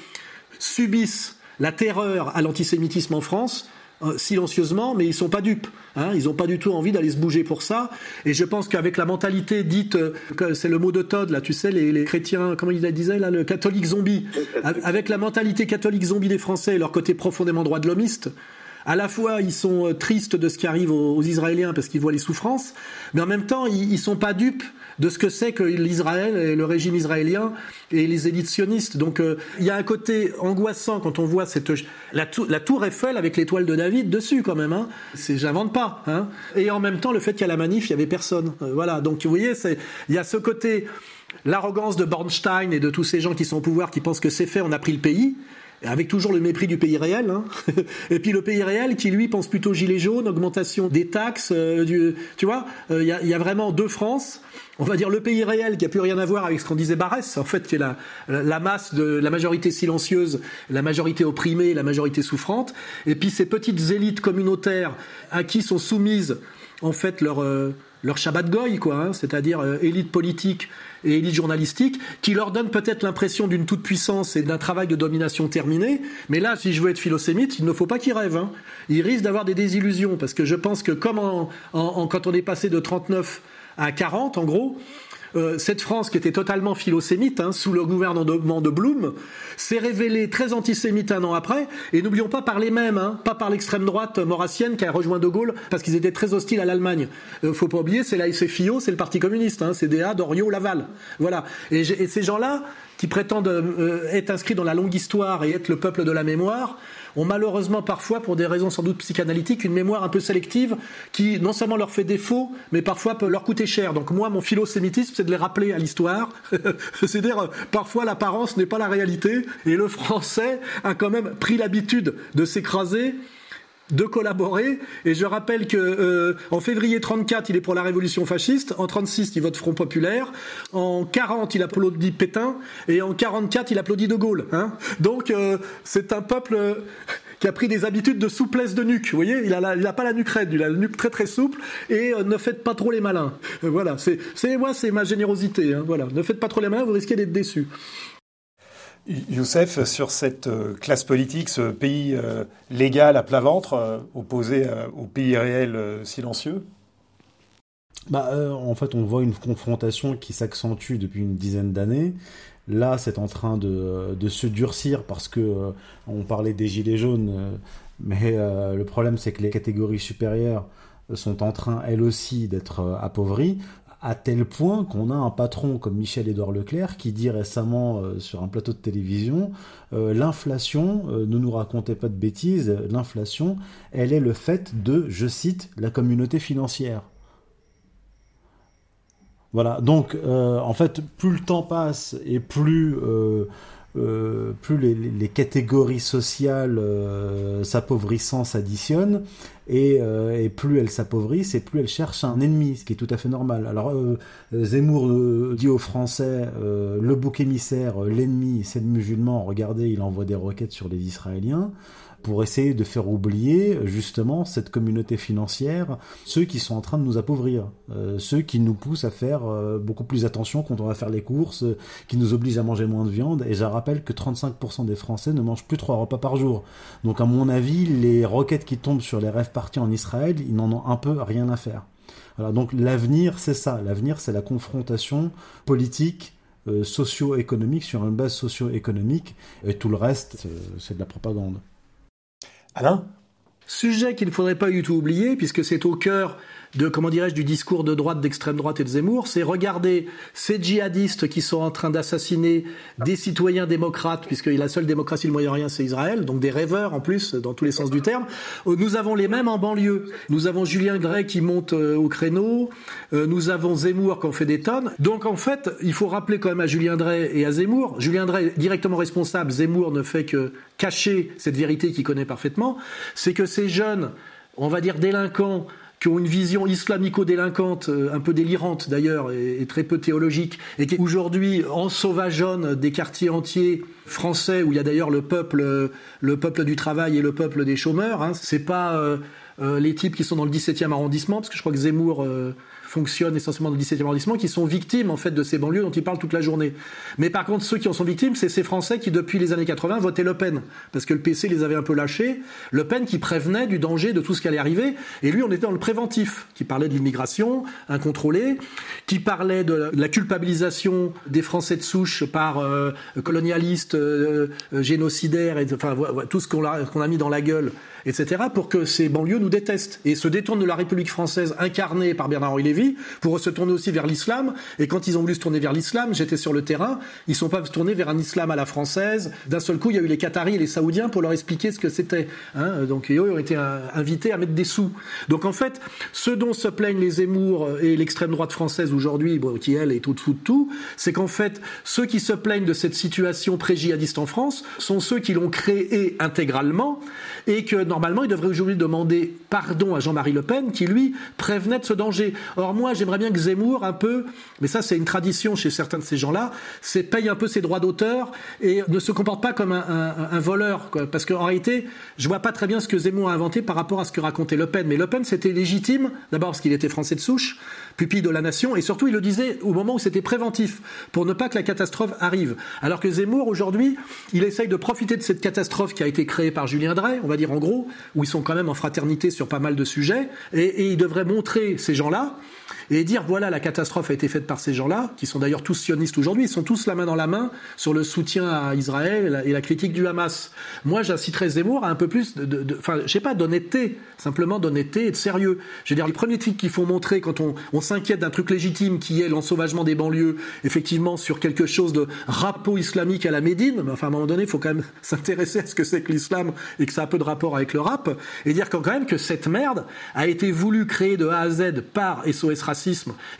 subissent la terreur à l'antisémitisme en France euh, silencieusement, mais ils sont pas dupes. Hein, ils n'ont pas du tout envie d'aller se bouger pour ça. Et je pense qu'avec la mentalité dite, euh, c'est le mot de Todd, là, tu sais, les, les chrétiens, comment il disait, là, le catholique zombie, avec la mentalité catholique zombie des Français et leur côté profondément droit de l'homiste, à la fois ils sont euh, tristes de ce qui arrive aux, Israéliens parce qu'ils voient les souffrances, mais en même temps ils, ils sont pas dupes de ce que c'est que l'Israël et le régime israélien et les élites sionistes. Donc euh, il y a un côté angoissant quand on voit cette la, tour, Eiffel avec l'étoile de David dessus quand même. Hein. C'est j'invente pas. Hein. Et en même temps le fait qu'il y a la manif, il y avait personne. Euh, voilà. Donc vous voyez, il y a ce côté l'arrogance de Bornstein et de tous ces gens qui sont au pouvoir qui pensent que c'est fait, on a pris le pays avec toujours le mépris du pays réel. Hein. Et puis le pays réel qui lui pense plutôt gilet jaune, augmentation des taxes, euh, du, tu vois, il y, a, y, a, vraiment deux France on va dire le pays réel qui a plus rien à voir avec ce qu'on disait Barès, en fait, qui est la, la masse de la majorité silencieuse, la majorité opprimée, la majorité souffrante, et puis ces petites élites communautaires à qui sont soumises en fait leur euh, leur Shabbat goy, quoi, hein, c'est-à-dire euh, élite politique et élite journalistique, qui leur donne peut-être l'impression d'une toute puissance et d'un travail de domination terminé. Mais là, si je veux être philosémite, il ne faut pas qu'ils rêvent. Hein. Ils risquent d'avoir des désillusions, parce que je pense que comme en, en, quand on est passé de 39 à 40 en gros, euh, cette France qui était totalement philosémite hein, sous le gouvernement de Blum s'est révélée très antisémite un an après et n'oublions pas par les mêmes, hein, pas par l'extrême droite maurassienne qui a rejoint De Gaulle parce qu'ils étaient très hostiles à l'Allemagne. Euh, faut pas oublier, c'est la SFIO, c'est le Parti communiste, hein, c'est DA, Doriot, Laval. Voilà. Et, et ces gens-là qui prétendent euh, être inscrits dans la longue histoire et être le peuple de la mémoire, ont malheureusement parfois, pour des raisons sans doute psychanalytiques, une mémoire un peu sélective qui non seulement leur fait défaut, mais parfois peut leur coûter cher. Donc moi, mon philosémitisme, c'est de les rappeler à l'histoire. C'est-à-dire, parfois l'apparence n'est pas la réalité, et le français a quand même pris l'habitude de s'écraser de collaborer. Et je rappelle que euh, en février 34, il est pour la révolution fasciste. En 36, il vote Front populaire. En 40, il applaudit Pétain. Et en 44, il applaudit De Gaulle. Hein Donc euh, c'est un peuple qui a pris des habitudes de souplesse de nuque. Vous voyez, il a, il a pas la nuque raide, il a la nuque très très souple. Et euh, ne faites pas trop les malins. voilà, c'est, c'est moi, c'est ma générosité. Hein, voilà, ne faites pas trop les malins, vous risquez d'être déçus. Youssef, sur cette classe politique, ce pays légal à plat ventre, opposé au pays réel silencieux? Bah, euh, En fait, on voit une confrontation qui s'accentue depuis une dizaine d'années. Là, c'est en train de, se durcir parce que euh, on parlait des gilets jaunes, euh, mais le problème, c'est que les catégories supérieures sont en train, elles aussi, d'être appauvries à tel point qu'on a un patron comme Michel-Édouard Leclerc qui dit récemment euh, sur un plateau de télévision euh, l'inflation, euh, ne nous racontez pas de bêtises, l'inflation, elle est le fait de, je cite, la communauté financière. Voilà, donc en fait, plus le temps passe et plus plus les, catégories sociales s'appauvrissant s'additionnent, et, euh, et, plus elles s'appauvrissent, et plus elles cherchent un ennemi, ce qui est tout à fait normal. Alors Zemmour dit aux Français, le bouc émissaire, l'ennemi, c'est le musulman, regardez, il envoie des roquettes sur les Israéliens pour essayer de faire oublier justement cette communauté financière, ceux qui sont en train de nous appauvrir, euh, ceux qui nous poussent à faire euh, beaucoup plus attention quand on va faire les courses, euh, qui nous obligent à manger moins de viande. Et je rappelle que 35% des Français ne mangent plus trois repas par jour. Donc à mon avis, les roquettes qui tombent sur les rêves partis en Israël, ils n'en ont un peu rien à faire. Voilà, donc l'avenir, c'est ça. L'avenir, c'est la confrontation politique socio-économique sur une base socio-économique et tout le reste c'est de la propagande. Alain? Sujet qu'il ne faudrait pas du tout oublier, puisque c'est au cœur de, comment dirais-je, du discours de droite, d'extrême droite et de Zemmour, c'est regarder ces djihadistes qui sont en train d'assassiner des citoyens démocrates, puisque la seule démocratie du Moyen-Orient, c'est Israël, donc des rêveurs en plus, dans tous les sens du terme. Euh, nous avons les mêmes en banlieue. Nous avons Julien Gray qui monte euh, au créneau, euh, nous avons Zemmour qui en fait des tonnes. Donc en fait, il faut rappeler quand même à Julien Drey et à Zemmour, Julien Drey directement responsable, Zemmour ne fait que cacher cette vérité qu'il connaît parfaitement, c'est que ces jeunes, on va dire délinquants, qui ont une vision islamico-délinquante, euh, un peu délirante d'ailleurs, et, très peu théologique, et qui aujourd'hui ensauvageonnent des quartiers entiers français où il y a d'ailleurs le peuple, euh, le peuple du travail et le peuple des chômeurs. Hein. C'est pas euh, les types qui sont dans le 17e arrondissement, parce que je crois que Zemmour fonctionnent essentiellement dans le 17e arrondissement, qui sont victimes en fait de ces banlieues dont ils parlent toute la journée. Mais par contre, ceux qui en sont victimes, c'est ces Français qui depuis les années 80 votaient Le Pen, parce que le PC les avait un peu lâchés. Le Pen qui prévenait du danger de tout ce qui allait arriver, et lui on était dans le préventif, qui parlait de l'immigration incontrôlée, qui parlait de la culpabilisation des Français de souche par euh, colonialistes, euh, euh, génocidaires, et, enfin tout ce qu'on a, mis dans la gueule etc., pour que ces banlieues nous détestent et se détournent de la République française incarnée par Bernard-Henri Lévy pour se tourner aussi vers l'islam. Et quand ils ont voulu se tourner vers l'islam, j'étais sur le terrain, ils ne sont pas tournés vers un islam à la française. D'un seul coup, il y a eu les Qataris et les Saoudiens pour leur expliquer ce que c'était. Hein. donc, eux ont été invités à mettre des sous. Donc, en fait, ce dont se plaignent les Zemmour et l'extrême droite française aujourd'hui, qui elle est au-dessous de tout, c'est qu'en fait, ceux qui se plaignent de cette situation pré-jihadiste en France sont ceux qui l'ont créée intégralement et que normalement il devrait aujourd'hui demander pardon à Jean-Marie Le Pen qui lui prévenait de ce danger. Or moi j'aimerais bien que Zemmour un peu, mais ça c'est une tradition chez certains de ces gens-là, paye un peu ses droits d'auteur et ne se comporte pas comme un, voleur, quoi. parce qu'en réalité je vois pas très bien ce que Zemmour a inventé par rapport à ce que racontait Le Pen. Mais Le Pen c'était légitime, d'abord parce qu'il était français de souche, pupille de la nation, et surtout il le disait au moment où c'était préventif, pour ne pas que la catastrophe arrive. Alors que Zemmour, aujourd'hui, il essaye de profiter de cette catastrophe qui a été créée par Julien Drey, on va dire en gros, où ils sont quand même en fraternité sur pas mal de sujets, et, et il devrait montrer ces gens-là et dire voilà la catastrophe a été faite par ces gens-là, qui sont d'ailleurs tous sionistes aujourd'hui, ils sont tous la main dans la main sur le soutien à Israël et la, critique du Hamas. Moi, j'inciterais Zemmour à un peu plus enfin, je sais pas, d'honnêteté, simplement d'honnêteté et de sérieux. Je veux dire, les premiers trucs qu'il faut montrer quand on, on s'inquiète d'un truc légitime qui est l'ensauvagement des banlieues, effectivement sur quelque chose de rapport islamique à la Médine, mais enfin à un moment donné, il faut quand même s'intéresser à ce que c'est que l'islam et que ça a peu de rapport avec le rap, et dire quand même que cette merde a été voulue créer de A à Z par SOS Racisme,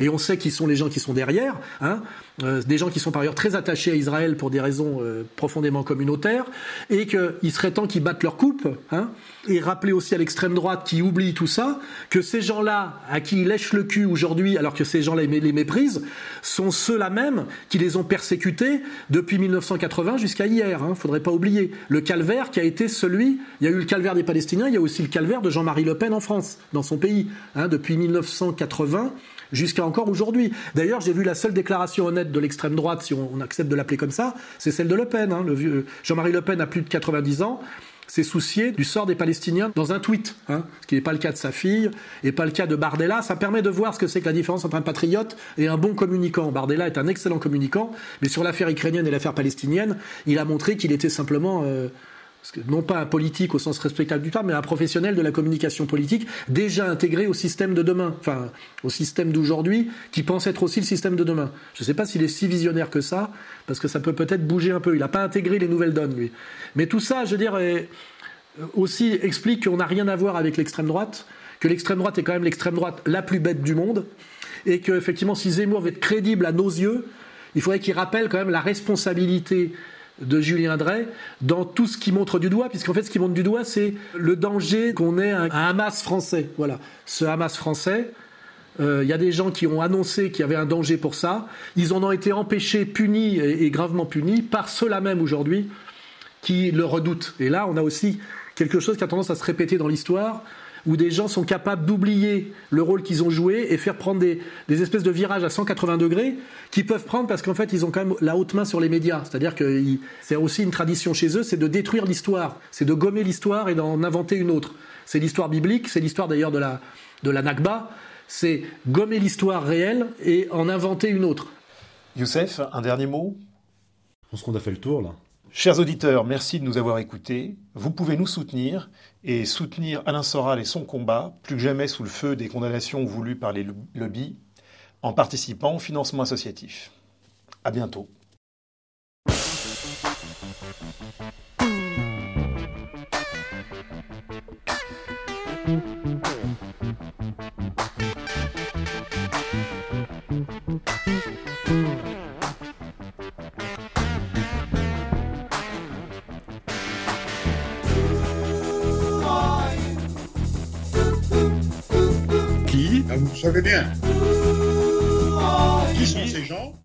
et on sait qui sont les gens qui sont derrière, hein, euh, des gens qui sont par ailleurs très attachés à Israël pour des raisons euh, profondément communautaires, et qu'il serait temps qu'ils battent leur coupe, hein, et rappeler aussi à l'extrême droite qui oublie tout ça, que ces gens-là, à qui ils lèchent le cul aujourd'hui, alors que ces gens-là les méprisent, sont ceux-là même qui les ont persécutés depuis 1980 jusqu'à hier. Hein, faudrait pas oublier le calvaire qui a été celui. Il y a eu le calvaire des Palestiniens, il y a aussi le calvaire de Jean-Marie Le Pen en France, dans son pays, hein, depuis 1980 jusqu'à encore aujourd'hui. D'ailleurs, j'ai vu la seule déclaration honnête de l'extrême droite, si on, accepte de l'appeler comme ça, c'est celle de Le Pen. Hein. Jean-Marie Le Pen a plus de 90 ans s'est soucié du sort des Palestiniens dans un tweet, hein, ce qui n'est pas le cas de sa fille et pas le cas de Bardella. Ça permet de voir ce que c'est que la différence entre un patriote et un bon communicant. Bardella est un excellent communicant, mais sur l'affaire ukrainienne et l'affaire palestinienne, il a montré qu'il était simplement euh, non pas un politique au sens respectable du terme, mais un professionnel de la communication politique déjà intégré au système de demain, enfin au système d'aujourd'hui, qui pense être aussi le système de demain. Je ne sais pas s'il est si visionnaire que ça, parce que ça peut peut-être bouger un peu. Il n'a pas intégré les nouvelles donnes, lui. Mais tout ça, je veux dire, aussi explique qu'on n'a rien à voir avec l'extrême droite, que l'extrême droite est quand même l'extrême droite la plus bête du monde, et que effectivement, si Zemmour veut être crédible à nos yeux, il faudrait qu'il rappelle quand même la responsabilité de Julien Drey dans tout ce qui montre du doigt, puisqu'en fait ce qui montre du doigt, c'est le danger qu'on ait un, Hamas français. Voilà, ce Hamas français. Euh, il y a des gens qui ont annoncé qu'il y avait un danger pour ça. Ils en ont été empêchés, punis et, gravement punis par ceux-là même aujourd'hui qui le redoutent. Et là, on a aussi quelque chose qui a tendance à se répéter dans l'histoire, où des gens sont capables d'oublier le rôle qu'ils ont joué et faire prendre des, espèces de virages à 180 degrés qu'ils peuvent prendre parce qu'en fait ils ont quand même la haute main sur les médias. C'est-à-dire que c'est aussi une tradition chez eux, c'est de détruire l'histoire, c'est de gommer l'histoire et d'en inventer une autre. C'est l'histoire biblique, c'est l'histoire d'ailleurs de la, de la Nakba, c'est gommer l'histoire réelle et en inventer une autre. Youssef, un dernier mot? Je pense qu'on a fait le tour là. Chers auditeurs, merci de nous avoir écoutés. Vous pouvez nous soutenir et soutenir Alain Soral et son combat, plus que jamais sous le feu des condamnations voulues par les lobbies, en participant au financement associatif. À bientôt. Vous savez bien. Qui sont ces gens?